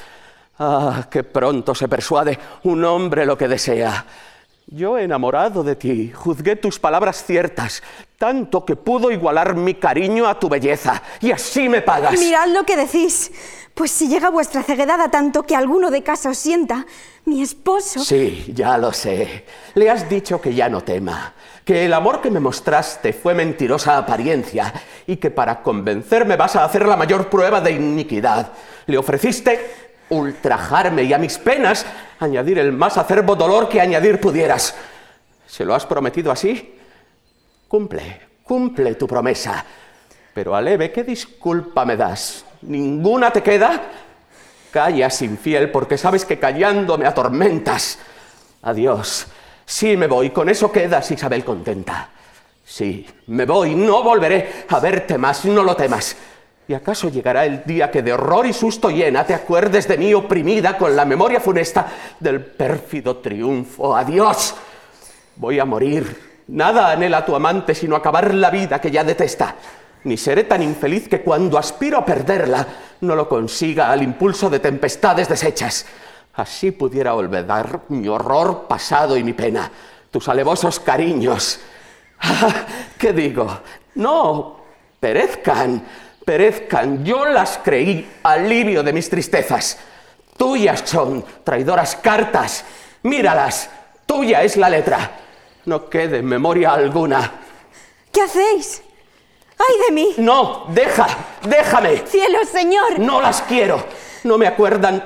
Ah, qué pronto se persuade un hombre lo que desea. Yo, enamorado de ti, juzgué tus palabras ciertas, tanto que pudo igualar mi cariño a tu belleza, y así me pagas. Mirad lo que decís. Pues si llega vuestra ceguedad a tanto que alguno de casa os sienta, mi esposo... Sí, ya lo sé. Le has dicho que ya no tema, que el amor que me mostraste fue mentirosa apariencia y que para convencerme vas a hacer la mayor prueba de iniquidad. Le ofreciste ultrajarme y a mis penas añadir el más acerbo dolor que añadir pudieras. ¿Se lo has prometido así? Cumple, cumple tu promesa. Pero Aleve, ¿qué disculpa me das? ¿Ninguna te queda? Callas, infiel, porque sabes que callando me atormentas. Adiós. Sí, me voy. Con eso quedas, Isabel, contenta. Sí, me voy. No volveré a verte más. No lo temas. ¿Y acaso llegará el día que de horror y susto llena te acuerdes de mí oprimida con la memoria funesta del pérfido triunfo? Adiós. Voy a morir. Nada anhela tu amante sino acabar la vida que ya detesta. Ni seré tan infeliz que cuando aspiro a perderla no lo consiga al impulso de tempestades deshechas. Así pudiera olvidar mi horror pasado y mi pena, tus alevosos cariños. Ah, ¿Qué digo? No, perezcan perezcan. Yo las creí alivio de mis tristezas. Tuyas son traidoras cartas. Míralas. Tuya es la letra. No quede memoria alguna. ¿Qué hacéis? ¡Ay de mí! No, deja, déjame. ¡Cielo, señor! No las quiero. No me acuerdan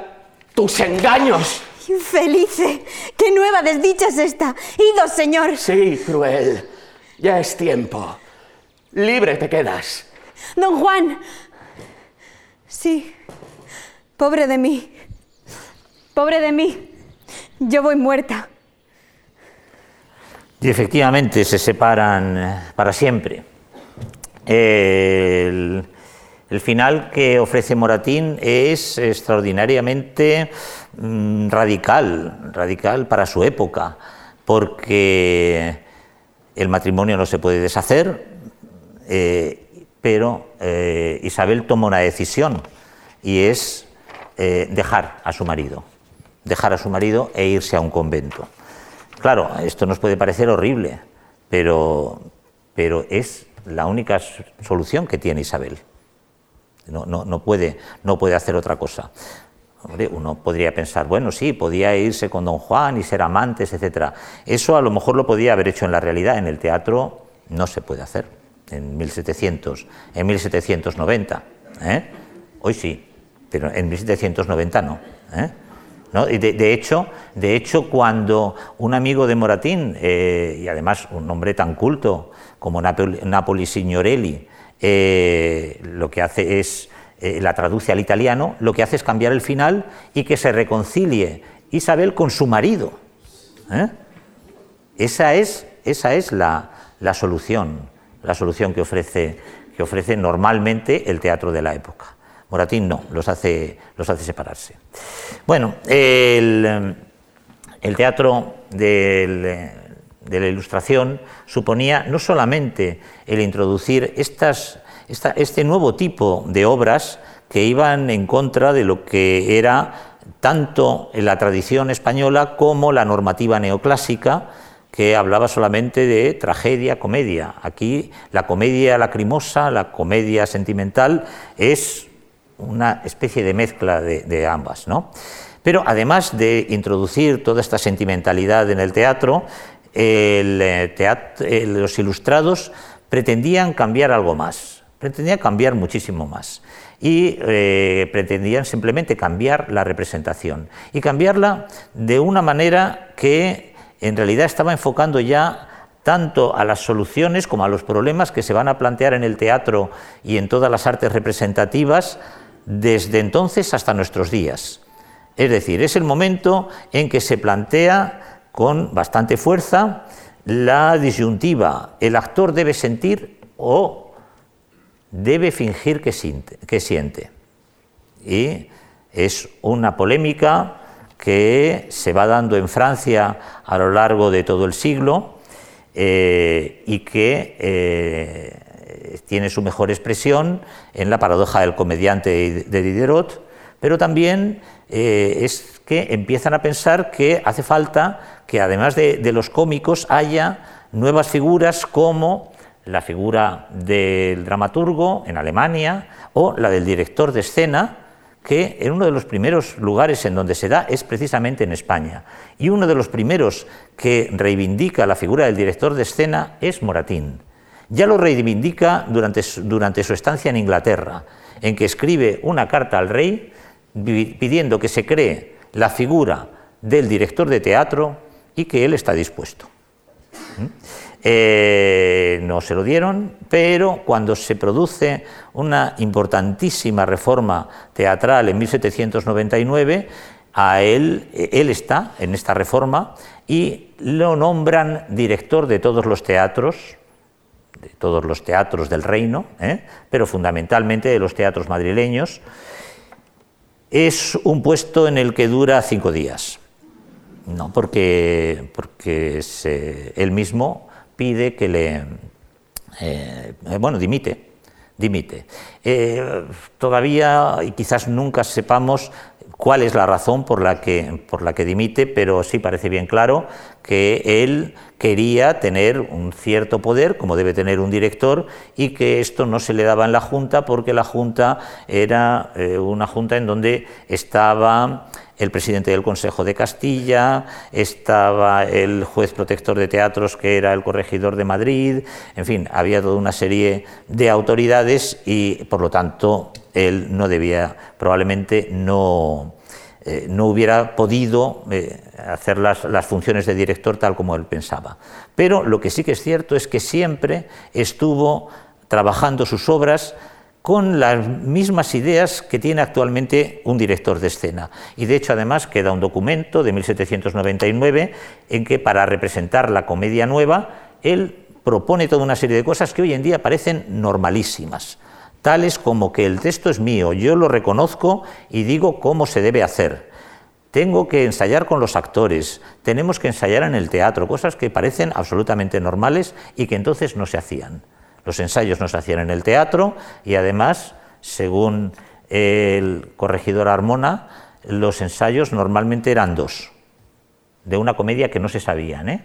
tus engaños. Infelice, qué nueva desdicha es esta. Ido, señor. Sí, cruel. Ya es tiempo. Libre te quedas. Don Juan. Sí. Pobre de mí. Pobre de mí. Yo voy muerta. Y efectivamente se separan eh, para siempre. El, final que ofrece Moratín es extraordinariamente mm, radical, radical para su época, porque el matrimonio no se puede deshacer, eh, pero eh, Isabel toma una decisión y es eh, dejar a su marido, dejar a su marido e irse a un convento. Claro, esto nos puede parecer horrible, pero, pero es la única solución que tiene Isabel. No, no, no, puede, no puede hacer otra cosa. Uno podría pensar, bueno, sí, podía irse con don Juan y ser amantes, etc. Eso a lo mejor lo podía haber hecho en la realidad, en el teatro no se puede hacer en 1700, en 1790. ¿eh? Hoy sí, pero en 1790 no. ¿eh? ¿No? Y de, hecho, de hecho, cuando un amigo de Moratín, eh, y además un hombre tan culto como Napoli, Signorelli, lo que hace es, la traduce al italiano, lo que hace es cambiar el final y que se reconcilie Isabel con su marido. Esa es, esa es la, la solución la solución que ofrece, que ofrece normalmente el teatro de la época. Moratín no, los hace, los hace separarse. Bueno, el, teatro de la Ilustración suponía no solamente el introducir estas, este nuevo tipo de obras que iban en contra de lo que era tanto la tradición española como la normativa neoclásica, que hablaba solamente de tragedia, comedia. Aquí la comedia lacrimosa, la comedia sentimental, es una especie de mezcla de, ambas. ¿no? Pero además de introducir toda esta sentimentalidad en el teatro, eh, eh, los ilustrados pretendían cambiar algo más, pretendían cambiar muchísimo más y eh, pretendían simplemente cambiar la representación y cambiarla de una manera que en realidad estaba enfocando ya tanto a las soluciones como a los problemas que se van a plantear en el teatro y en todas las artes representativas desde entonces hasta nuestros días. Es decir, es el momento en que se plantea con bastante fuerza la disyuntiva, el actor debe sentir o debe fingir que siente. Y es una polémica que se va dando en Francia a lo largo de todo el siglo eh, y que eh, tiene su mejor expresión en la paradoja del comediante de Diderot, pero también eh, es que empiezan a pensar que hace falta que además de los cómicos haya nuevas figuras como la figura del dramaturgo en Alemania o la del director de escena, que en uno de los primeros lugares en donde se da es precisamente en España. Y uno de los primeros que reivindica la figura del director de escena es Moratín. Ya lo reivindica durante durante su estancia en Inglaterra, en que escribe una carta al rey pidiendo que se cree la figura del director de teatro y que él está dispuesto. ¿Mm? Eh, no se lo dieron, pero cuando se produce una importantísima reforma teatral en 1799, a él, él está en esta reforma y lo nombran director de todos los teatros, de todos los teatros del reino, ¿eh? pero fundamentalmente de los teatros madrileños. Es un puesto en el que dura cinco días, no porque, porque él mismo pide que le... Eh, bueno, dimite, dimite. Eh, todavía, y quizás nunca sepamos cuál es la razón por la, que, por la que dimite, pero sí parece bien claro que él quería tener un cierto poder, como debe tener un director, y que esto no se le daba en la Junta porque la Junta era eh, una Junta en donde estaba el presidente del Consejo de Castilla, estaba el juez protector de teatros que era el corregidor de Madrid, en fin, había toda una serie de autoridades y por lo tanto él no debía, probablemente no, eh, no hubiera podido eh, hacer las, las, funciones de director tal como él pensaba. Pero lo que sí que es cierto es que siempre estuvo trabajando sus obras con las mismas ideas que tiene actualmente un director de escena. Y de hecho, además, queda un documento de 1799 en que para representar la comedia nueva, él propone toda una serie de cosas que hoy en día parecen normalísimas, tales como que el texto es mío, yo lo reconozco y digo cómo se debe hacer. Tengo que ensayar con los actores, tenemos que ensayar en el teatro, cosas que parecen absolutamente normales y que entonces no se hacían. Los ensayos no se hacían en el teatro y además, según el corregidor Armona, los ensayos normalmente eran dos, de una comedia que no se sabían. ¿eh?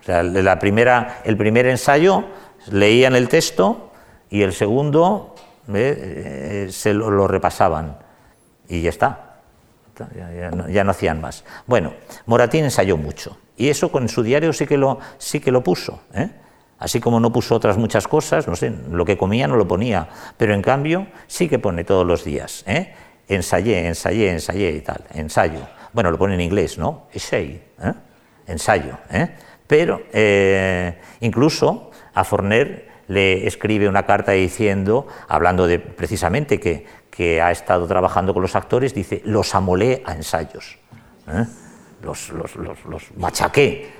O sea, el primer ensayo leían el texto y el segundo ¿eh? Se lo, repasaban y ya está. Ya, no, hacían más. Bueno, Moratín ensayó mucho y eso con su diario sí que lo, sí que lo puso. ¿eh? Así como no puso otras muchas cosas, no sé, lo que comía no lo ponía, pero en cambio sí que pone todos los días. ¿eh? Ensayé, ensayé, ensayé y tal, ensayo. Bueno, lo pone en inglés, ¿no? Essay, ¿eh? ensayo. Pero incluso a Forner le escribe una carta diciendo, hablando de precisamente que, que ha estado trabajando con los actores, dice, los amolé a ensayos. ¿eh? los, los, los,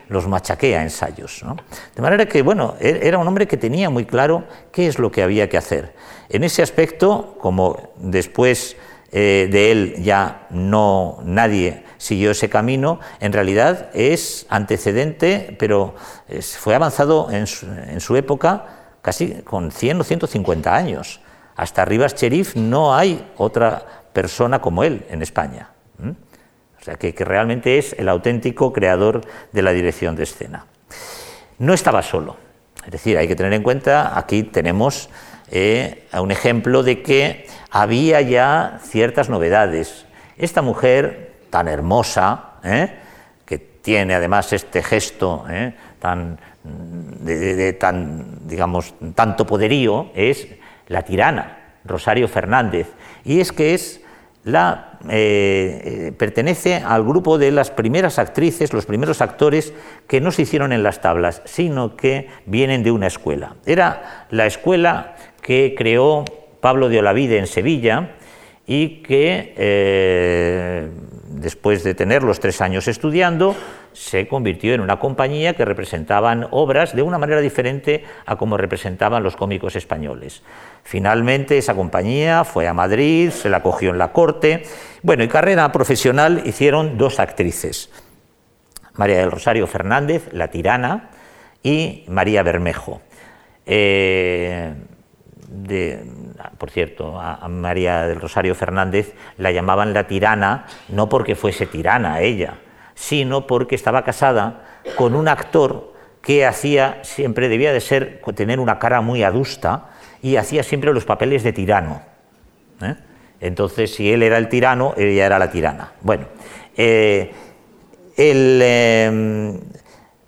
los machaqué a ensayos. De manera que, bueno, e-, era un hombre que tenía muy claro qué es lo que había que hacer. En ese aspecto, como después eh, de él ya no nadie siguió ese camino, en realidad es antecedente, pero fue avanzado en su, época casi con 100 o 150 años. Hasta Rivas Cherif no hay otra persona como él en España. O sea, que, realmente es el auténtico creador de la dirección de escena. No estaba solo. Es decir, hay que tener en cuenta, aquí tenemos eh, un ejemplo de que había ya ciertas novedades. Esta mujer tan hermosa, ¿eh? que tiene además este gesto ¿eh? tan, de, tan, digamos, tanto poderío, es la tirana, Rosario Fernández. Y es que es la, eh, pertenece al grupo de las primeras actrices, los primeros actores que no se hicieron en las tablas, sino que vienen de una escuela. Era la escuela que creó Pablo de Olavide en Sevilla y que eh, después de tener los tres años estudiando, se convirtió en una compañía que representaban obras de una manera diferente a como representaban los cómicos españoles. Finalmente esa compañía fue a Madrid, se la cogió en la corte. Bueno, y carrera profesional hicieron dos actrices, María del Rosario Fernández, la tirana, y María Bermejo. Eh, por cierto, a, María del Rosario Fernández la llamaban la tirana, no porque fuese tirana ella, sino porque estaba casada con un actor que hacía siempre, debía de ser, tener una cara muy adusta y hacía siempre los papeles de tirano. ¿eh? Entonces, si él era el tirano, ella era la tirana. Bueno, eh, em,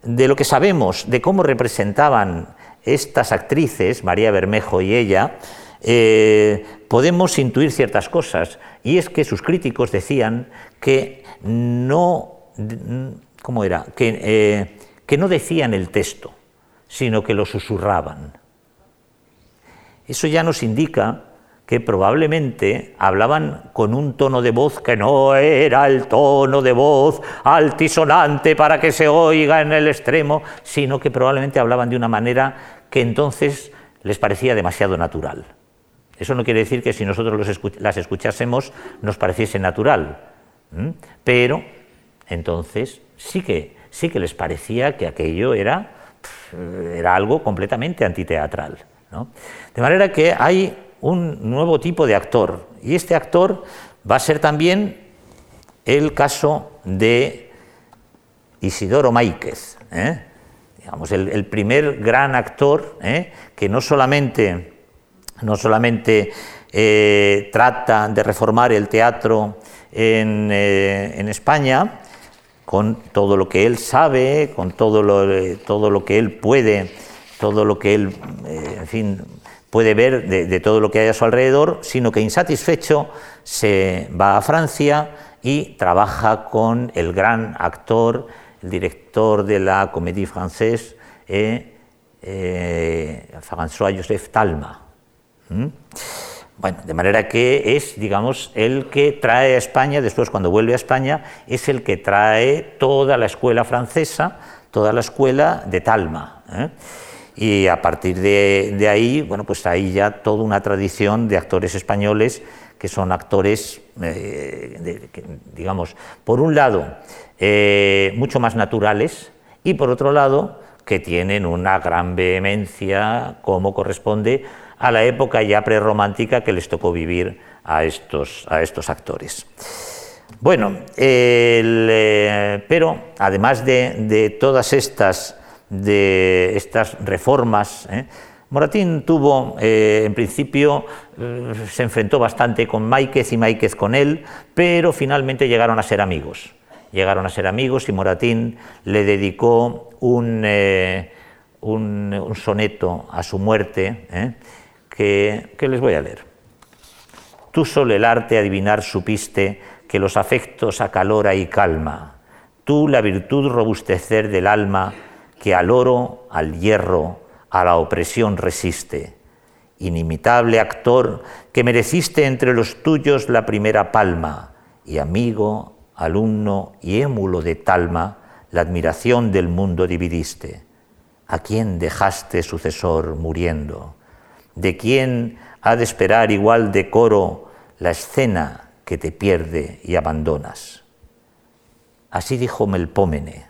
de lo que sabemos de cómo representaban estas actrices, María Bermejo y ella, eh, podemos intuir ciertas cosas. Y es que sus críticos decían que no, ¿cómo era? Que, eh, que no decían el texto, sino que lo susurraban. Eso ya nos indica que probablemente hablaban con un tono de voz que no era el tono de voz altisonante para que se oiga en el extremo, sino que probablemente hablaban de una manera que entonces les parecía demasiado natural. Eso no quiere decir que si nosotros las escuchásemos nos pareciese natural, pero entonces sí que, sí que les parecía que aquello era, era algo completamente antiteatral. De manera que hay un nuevo tipo de actor, y este actor va a ser también el caso de Isidoro Máiquez. ¿eh? el, primer gran actor ¿eh? que no solamente, no solamente eh, trata de reformar el teatro en, eh, España, con todo lo que él sabe, con todo lo, todo lo que él puede, todo lo que él, en fin, puede ver de, todo lo que hay a su alrededor, sino que insatisfecho se va a Francia y trabaja con el gran actor el director de la Comédie Française es eh, François-Joseph Talma. Bueno, de manera que es, digamos, el que trae a España, después cuando vuelve a España, es el que trae toda la escuela francesa, toda la escuela de Talma. ¿eh? Y a partir de, ahí, bueno, pues hay ya toda una tradición de actores españoles que son actores, eh, digamos, por un lado, eh, mucho más naturales y por otro lado que tienen una gran vehemencia como corresponde a la época ya prerromántica que les tocó vivir a estos, a estos actores. Bueno, eh, pero además de, todas estas, de estas reformas, ¿eh? Moratín tuvo, en principio, se enfrentó bastante con Máiquez y Máiquez con él, pero finalmente llegaron a ser amigos llegaron a ser amigos y Moratín le dedicó un, eh, un, soneto a su muerte eh, que, que les voy a leer. Tú solo el arte adivinar supiste que los afectos acalora y calma, tú la virtud robustecer del alma que al oro, al hierro, a la opresión resiste. Inimitable actor que mereciste entre los tuyos la primera palma y amigo, alumno y émulo de Talma, la admiración del mundo dividiste. ¿A quién dejaste sucesor muriendo? ¿De quién ha de esperar igual decoro la escena que te pierde y abandonas? Así dijo Melpómene,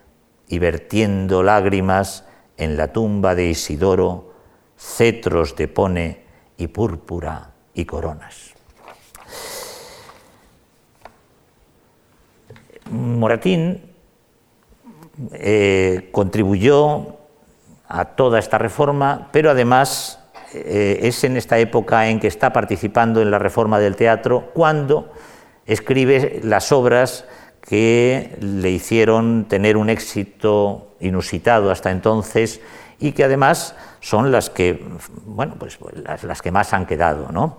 y vertiendo lágrimas en la tumba de Isidoro, cetros de pone y púrpura y coronas. Moratín eh, contribuyó a toda esta reforma, pero además eh, es en esta época en que está participando en la reforma del teatro cuando escribe las obras que le hicieron tener un éxito inusitado hasta entonces y que además son las que, bueno, pues las, que más han quedado. ¿no?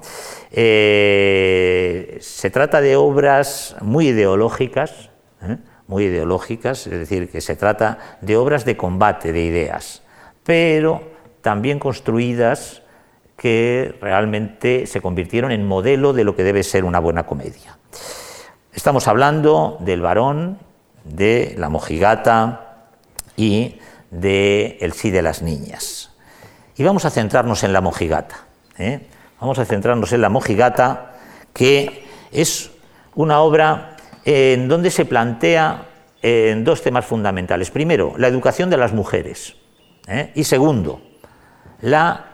Eh, se trata de obras muy ideológicas, ¿eh? muy ideológicas, es decir, que se trata de obras de combate de ideas, pero también construidas que realmente se convirtieron en modelo de lo que debe ser una buena comedia. Estamos hablando del varón, de la mojigata y de El sí de las niñas. Y vamos a centrarnos en la mojigata. ¿eh? Vamos a centrarnos en la mojigata, que es una obra en donde se plantea en dos temas fundamentales. Primero, la educación de las mujeres. ¿eh? Y segundo, la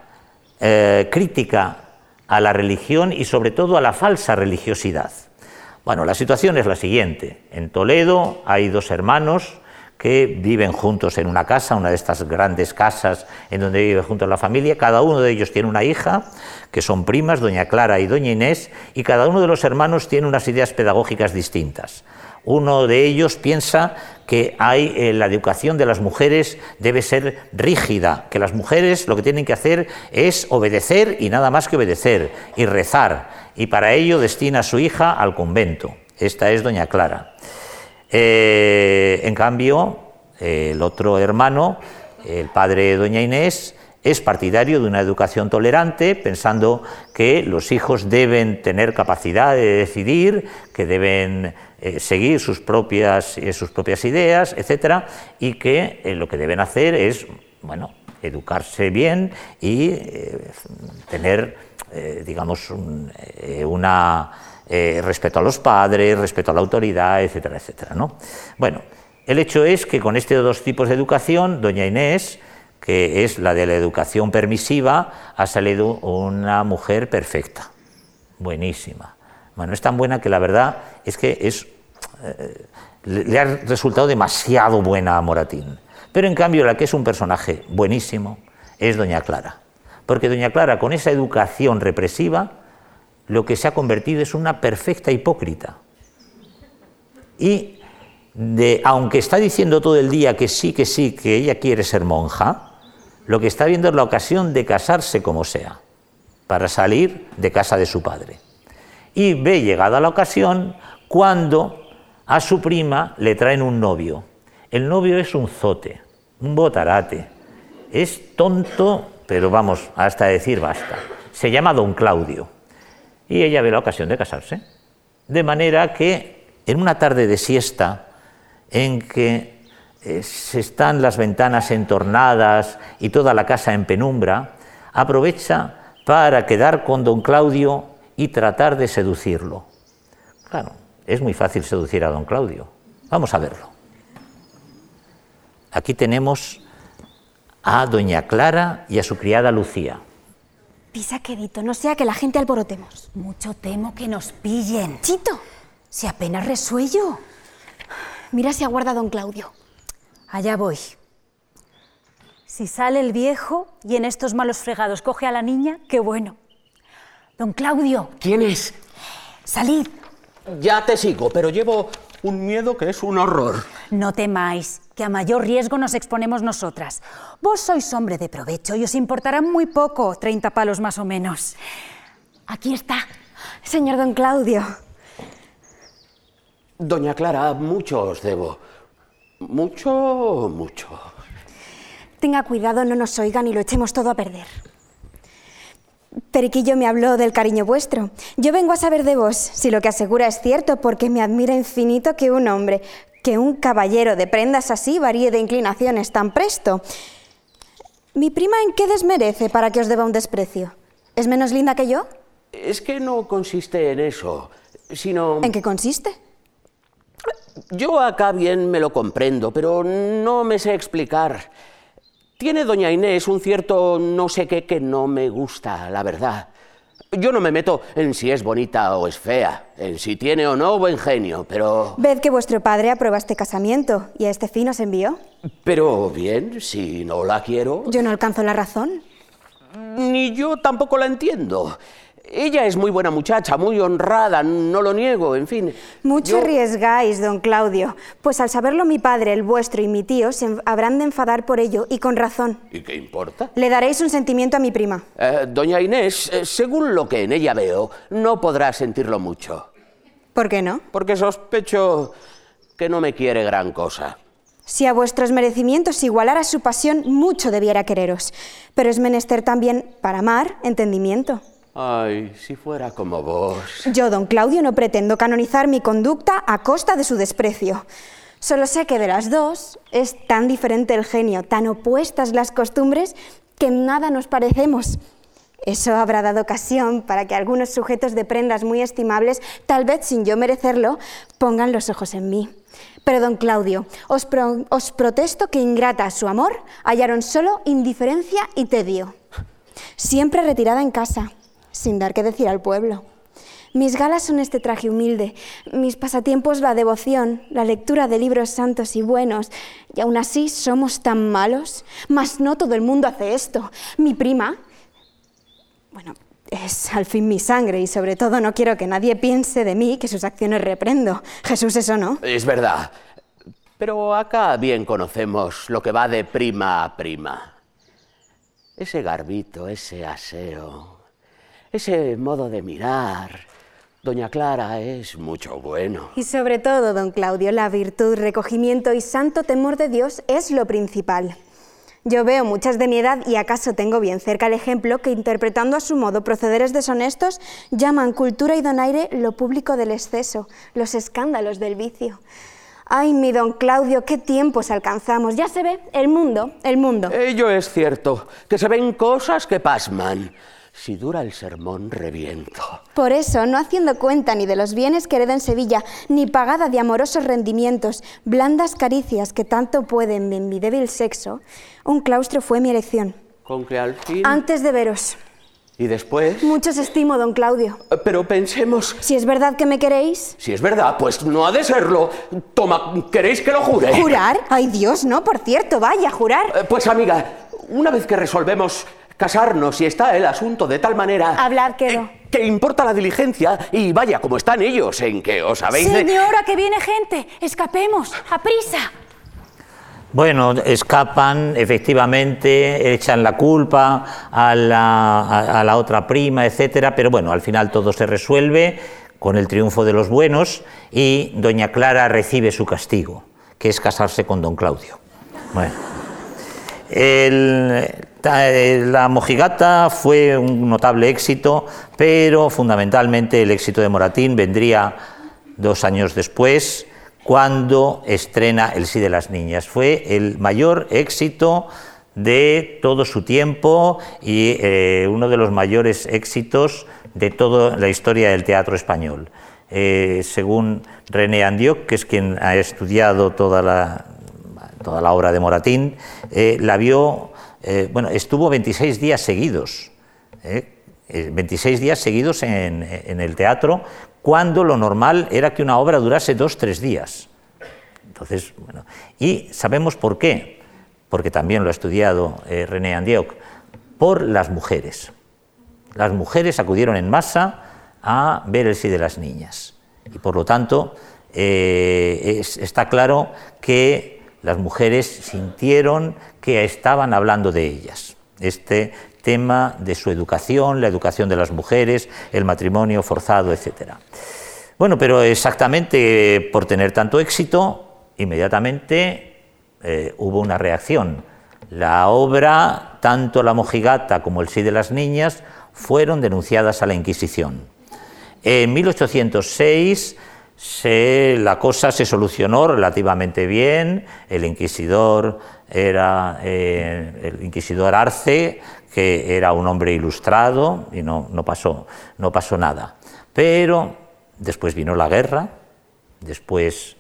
eh, crítica a la religión y sobre todo a la falsa religiosidad. Bueno, la situación es la siguiente. En Toledo hay dos hermanos que viven juntos en una casa, una de estas grandes casas en donde vive junto a la familia. Cada uno de ellos tiene una hija, que son primas, doña Clara y doña Inés, y cada uno de los hermanos tiene unas ideas pedagógicas distintas. Uno de ellos piensa que hay, eh, la educación de las mujeres debe ser rígida, que las mujeres lo que tienen que hacer es obedecer y nada más que obedecer, y rezar, y para ello destina a su hija al convento. Esta es doña Clara. Eh, en cambio, el otro hermano, el padre de doña Inés, es partidario de una educación tolerante, pensando que los hijos deben tener capacidad de decidir, que deben eh, seguir sus propias, eh, sus propias ideas, etcétera, y que eh, lo que deben hacer es, bueno, educarse bien y tener, digamos, un, una respeto a los padres, respeto a la autoridad, etcétera, etcétera. ¿no? Bueno, el hecho es que con estos dos tipos de educación, doña Inés, que es la de la educación permisiva, ha salido una mujer perfecta, buenísima. Bueno, es tan buena que la verdad es que es le ha resultado demasiado buena a Moratín. Pero en cambio la que es un personaje buenísimo es Doña Clara. Porque Doña Clara, con esa educación represiva, lo que se ha convertido es una perfecta hipócrita. Y de, aunque está diciendo todo el día que sí, que sí, que ella quiere ser monja, lo que está viendo es la ocasión de casarse como sea, para salir de casa de su padre. Y ve llegada la ocasión cuando a su prima le traen un novio. El novio es un zote, un botarate. Es tonto, pero vamos, hasta decir basta. Se llama don Claudio. Y ella ve la ocasión de casarse. De manera que en una tarde de siesta, en que eh, se están las ventanas entornadas y toda la casa en penumbra, aprovecha para quedar con don Claudio y tratar de seducirlo. Claro, es muy fácil seducir a don Claudio. Vamos a verlo. Aquí tenemos a doña Clara y a su criada Lucía. Pisa quedito, no sea que la gente alborotemos. Mucho temo que nos pillen. Chito, Si apenas resuello. mira si aguarda don Claudio. Allá voy. Si sale el viejo y en estos malos fregados coge a la niña, qué bueno. Don Claudio, ¿Quién es? salid. Ya te sigo, pero llevo un miedo que es un horror. No temáis, que a mayor riesgo nos exponemos nosotras. Vos sois hombre de provecho y os importará muy poco, 30 palos más o menos. Aquí está. Señor don Claudio, Doña Clara, mucho os debo. Mucho, mucho. tenga cuidado, no nos oigan y lo echemos todo a perder. Periquillo me habló del cariño vuestro. Yo vengo a saber de vos, si lo que asegura es cierto, porque me admira infinito que un hombre, que un caballero de prendas así varíe de inclinaciones tan presto. ¿Mi prima en qué desmerece para que os deba un desprecio? ¿Es menos linda que yo? Es que no consiste en eso, sino... ¿En qué consiste? Yo acá bien me lo comprendo, pero no me sé explicar. Tiene doña Inés un cierto no sé qué que no me gusta, la verdad. Yo no me meto en si es bonita o es fea, en si tiene o no buen genio, pero... Ved que vuestro padre aprueba este casamiento y a este fin os envió. Pero bien, si no la quiero... Yo no alcanzo la razón. Ni yo tampoco la entiendo. Ella es muy buena muchacha, muy honrada, no lo niego, en fin. Mucho yo- arriesgáis, don Claudio, pues al saberlo mi padre, el vuestro y mi tío se habrán de enfadar por ello, y con razón. ¿Y qué importa? Le daréis un sentimiento a mi prima. Eh, doña Inés, eh, según lo que en ella veo, no podrá sentirlo mucho. ¿Por qué no? Porque sospecho que no me quiere gran cosa. Si a vuestros merecimientos igualara su pasión, mucho debiera quereros. Pero es menester también, para amar, entendimiento. Ay, si fuera como vos. Yo, don Claudio, no pretendo canonizar mi conducta a costa de su desprecio. Solo sé que de las dos es tan diferente el genio, tan opuestas las costumbres, que nada nos parecemos. Eso habrá dado ocasión para que algunos sujetos de prendas muy estimables, tal vez sin yo merecerlo, pongan los ojos en mí. Pero, don Claudio, os, pro- os protesto que ingrata su amor hallaron solo indiferencia y tedio. Siempre retirada en casa, sin dar que decir al pueblo. Mis galas son este traje humilde, mis pasatiempos la devoción, la lectura de libros santos y buenos, y aún así somos tan malos, mas no todo el mundo hace esto. Mi prima, bueno, es al fin mi sangre y sobre todo no quiero que nadie piense de mí que sus acciones reprendo. Jesús, eso no. Es verdad. Pero acá bien conocemos lo que va de prima a prima. Ese garbito, ese aseo, ese modo de mirar. Doña Clara es mucho bueno. Y sobre todo, don Claudio, la virtud, recogimiento y santo temor de Dios es lo principal. Yo veo muchas de mi edad y acaso tengo bien cerca el ejemplo que, interpretando a su modo procederes deshonestos, llaman cultura y donaire lo público del exceso, los escándalos del vicio. Ay, mi don Claudio, qué tiempos alcanzamos. Ya se ve, el mundo, el mundo. Ello es cierto, que se ven cosas que pasman. Si dura el sermón, reviento. Por eso, no haciendo cuenta ni de los bienes que hereda en Sevilla, ni pagada de amorosos rendimientos, blandas caricias que tanto pueden en mi débil sexo, un claustro fue mi elección. Con que al fin... Antes de veros, Y después... mucho os estimo, don Claudio. Eh, Pero pensemos... Si es verdad que me queréis. Si es verdad, pues no ha de serlo. Toma, ¿queréis que lo jure? ¿Jurar? Ay, Dios, no, por cierto, vaya, jurar. Eh, Pues amiga, una vez que resolvemos casarnos y está el asunto de tal manera... Hablad quedo. eh, que importa la diligencia y vaya como están ellos en que os habéis de... Señora, que viene gente. Escapemos. A prisa. Bueno, escapan, efectivamente, echan la culpa a la, a- a la otra prima, etcétera, pero bueno, al final todo se resuelve con el triunfo de los buenos y doña Clara recibe su castigo, que es casarse con don Claudio. Bueno. El- eh, la mojigata fue un notable éxito, pero fundamentalmente el éxito de Moratín vendría dos años después, cuando estrena El sí de las niñas. Fue el mayor éxito de todo su tiempo y eh, uno de los mayores éxitos de toda la historia del teatro español. Eh, según René Andioc, que es quien ha estudiado toda la, toda la obra de Moratín, eh, la vio, eh, bueno, estuvo 26 días seguidos, eh, eh, 26 días seguidos en, en el teatro, cuando lo normal era que una obra durase dos, tres días. Entonces, bueno, y sabemos por qué, porque también lo ha estudiado René Andioc, por las mujeres. Las mujeres acudieron en masa a ver el sí de las niñas. Y por lo tanto, es- está claro que las mujeres sintieron que estaban hablando de ellas. Este tema de su educación, la educación de las mujeres, el matrimonio forzado, etc. Bueno, pero exactamente por tener tanto éxito, inmediatamente eh, hubo una reacción. La obra, tanto La Mojigata como El sí de las niñas, fueron denunciadas a la Inquisición. En 1806 se- la cosa se solucionó relativamente bien. El inquisidor era eh, el inquisidor Arce, que era un hombre ilustrado y no, no pasó, no pasó nada. Pero después vino la guerra, después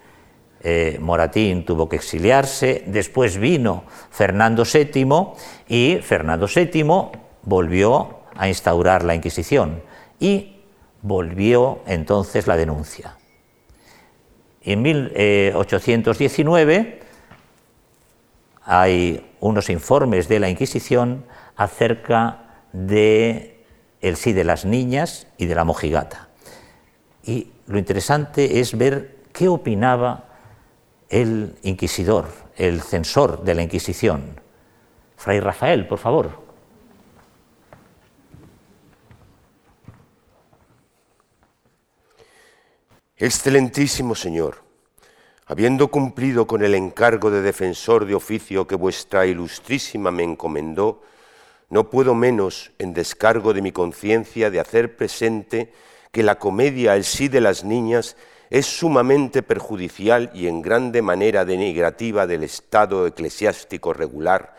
eh, Moratín tuvo que exiliarse, después vino Fernando VII y Fernando VII volvió a instaurar la Inquisición y volvió entonces la denuncia. En 1819 hay unos informes de la Inquisición acerca de el sí de las niñas y de la mojigata. Y lo interesante es ver qué opinaba el inquisidor, el censor de la Inquisición. Fray Rafael, por favor. Excelentísimo Señor, habiendo cumplido con el encargo de defensor de oficio que vuestra ilustrísima me encomendó, no puedo menos, en descargo de mi conciencia, de hacer presente que la comedia El sí de las niñas es sumamente perjudicial y en grande manera denigrativa del Estado eclesiástico regular,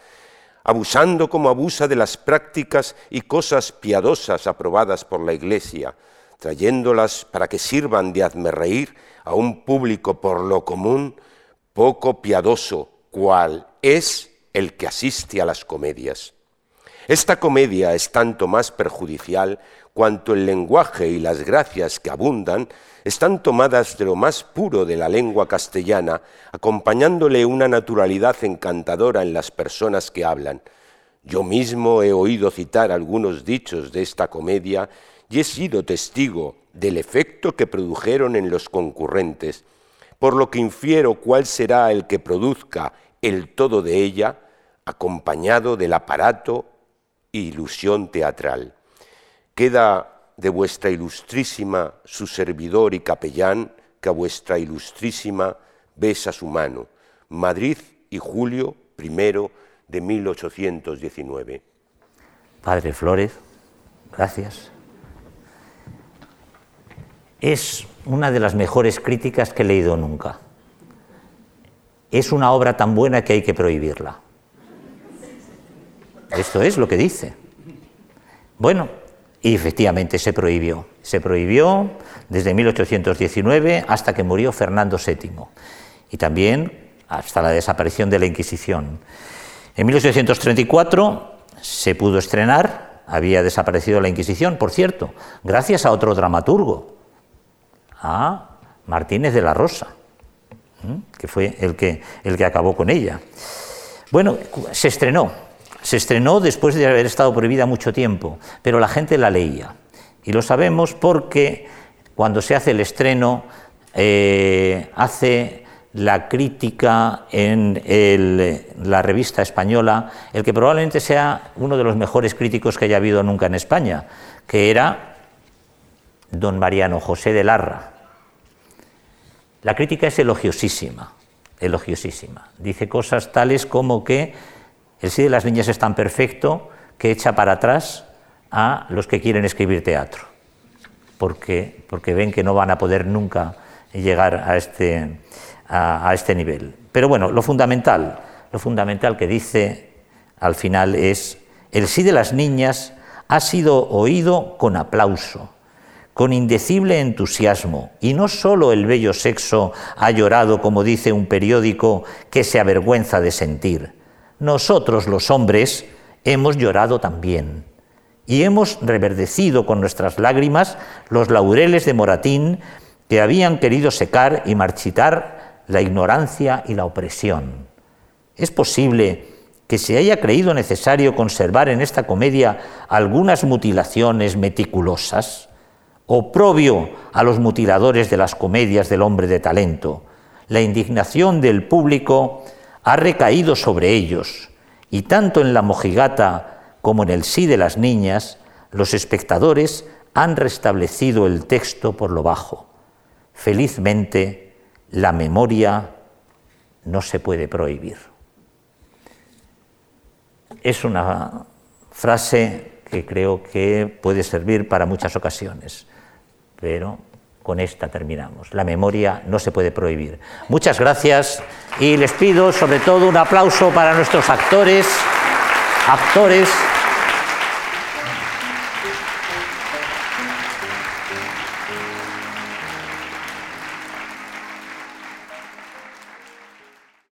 abusando como abusa de las prácticas y cosas piadosas aprobadas por la Iglesia, trayéndolas para que sirvan de hazmerreír a un público por lo común poco piadoso, cual es el que asiste a las comedias. Esta comedia es tanto más perjudicial cuanto el lenguaje y las gracias que abundan están tomadas de lo más puro de la lengua castellana, acompañándole una naturalidad encantadora en las personas que hablan. Yo mismo he oído citar algunos dichos de esta comedia y he sido testigo del efecto que produjeron en los concurrentes, por lo que infiero cuál será el que produzca el todo de ella, acompañado del aparato e ilusión teatral. Queda de vuestra ilustrísima su servidor y capellán, que a vuestra ilustrísima besa su mano. Madrid y julio primero de 1819. Padre Flores, gracias es una de las mejores críticas que he leído nunca. Es una obra tan buena que hay que prohibirla. Esto es lo que dice. Bueno, y efectivamente se prohibió. Se prohibió desde 1819 hasta que murió Fernando VII y también hasta la desaparición de la Inquisición. En 1834 se pudo estrenar, había desaparecido la Inquisición, por cierto, gracias a otro dramaturgo, a Martínez de la Rosa, que fue el que, el que acabó con ella. Bueno, se estrenó, se estrenó después de haber estado prohibida mucho tiempo, pero la gente la leía. Y lo sabemos porque cuando se hace el estreno, eh, hace la crítica en la revista española, el que probablemente sea uno de los mejores críticos que haya habido nunca en España, que era don Mariano José de Larra, la crítica es elogiosísima, elogiosísima. Dice cosas tales como que el sí de las niñas es tan perfecto que echa para atrás a los que quieren escribir teatro, porque, porque ven que no van a poder nunca llegar a este, a, a este nivel. Pero bueno, lo fundamental, lo fundamental que dice al final es, el sí de las niñas ha sido oído con aplauso, con indecible entusiasmo, y no solo el bello sexo ha llorado, como dice un periódico, que se avergüenza de sentir. Nosotros los hombres hemos llorado también, y hemos reverdecido con nuestras lágrimas los laureles de Moratín que habían querido secar y marchitar la ignorancia y la opresión. Es posible que se haya creído necesario conservar en esta comedia algunas mutilaciones meticulosas, oprobio a los mutiladores de las comedias del hombre de talento. La indignación del público ha recaído sobre ellos, y tanto en la mojigata como en el sí de las niñas, los espectadores han restablecido el texto por lo bajo. Felizmente, la memoria no se puede prohibir. Es una frase que creo que puede servir para muchas ocasiones pero con esta terminamos. La memoria no se puede prohibir. Muchas gracias y les pido sobre todo un aplauso para nuestros actores, actores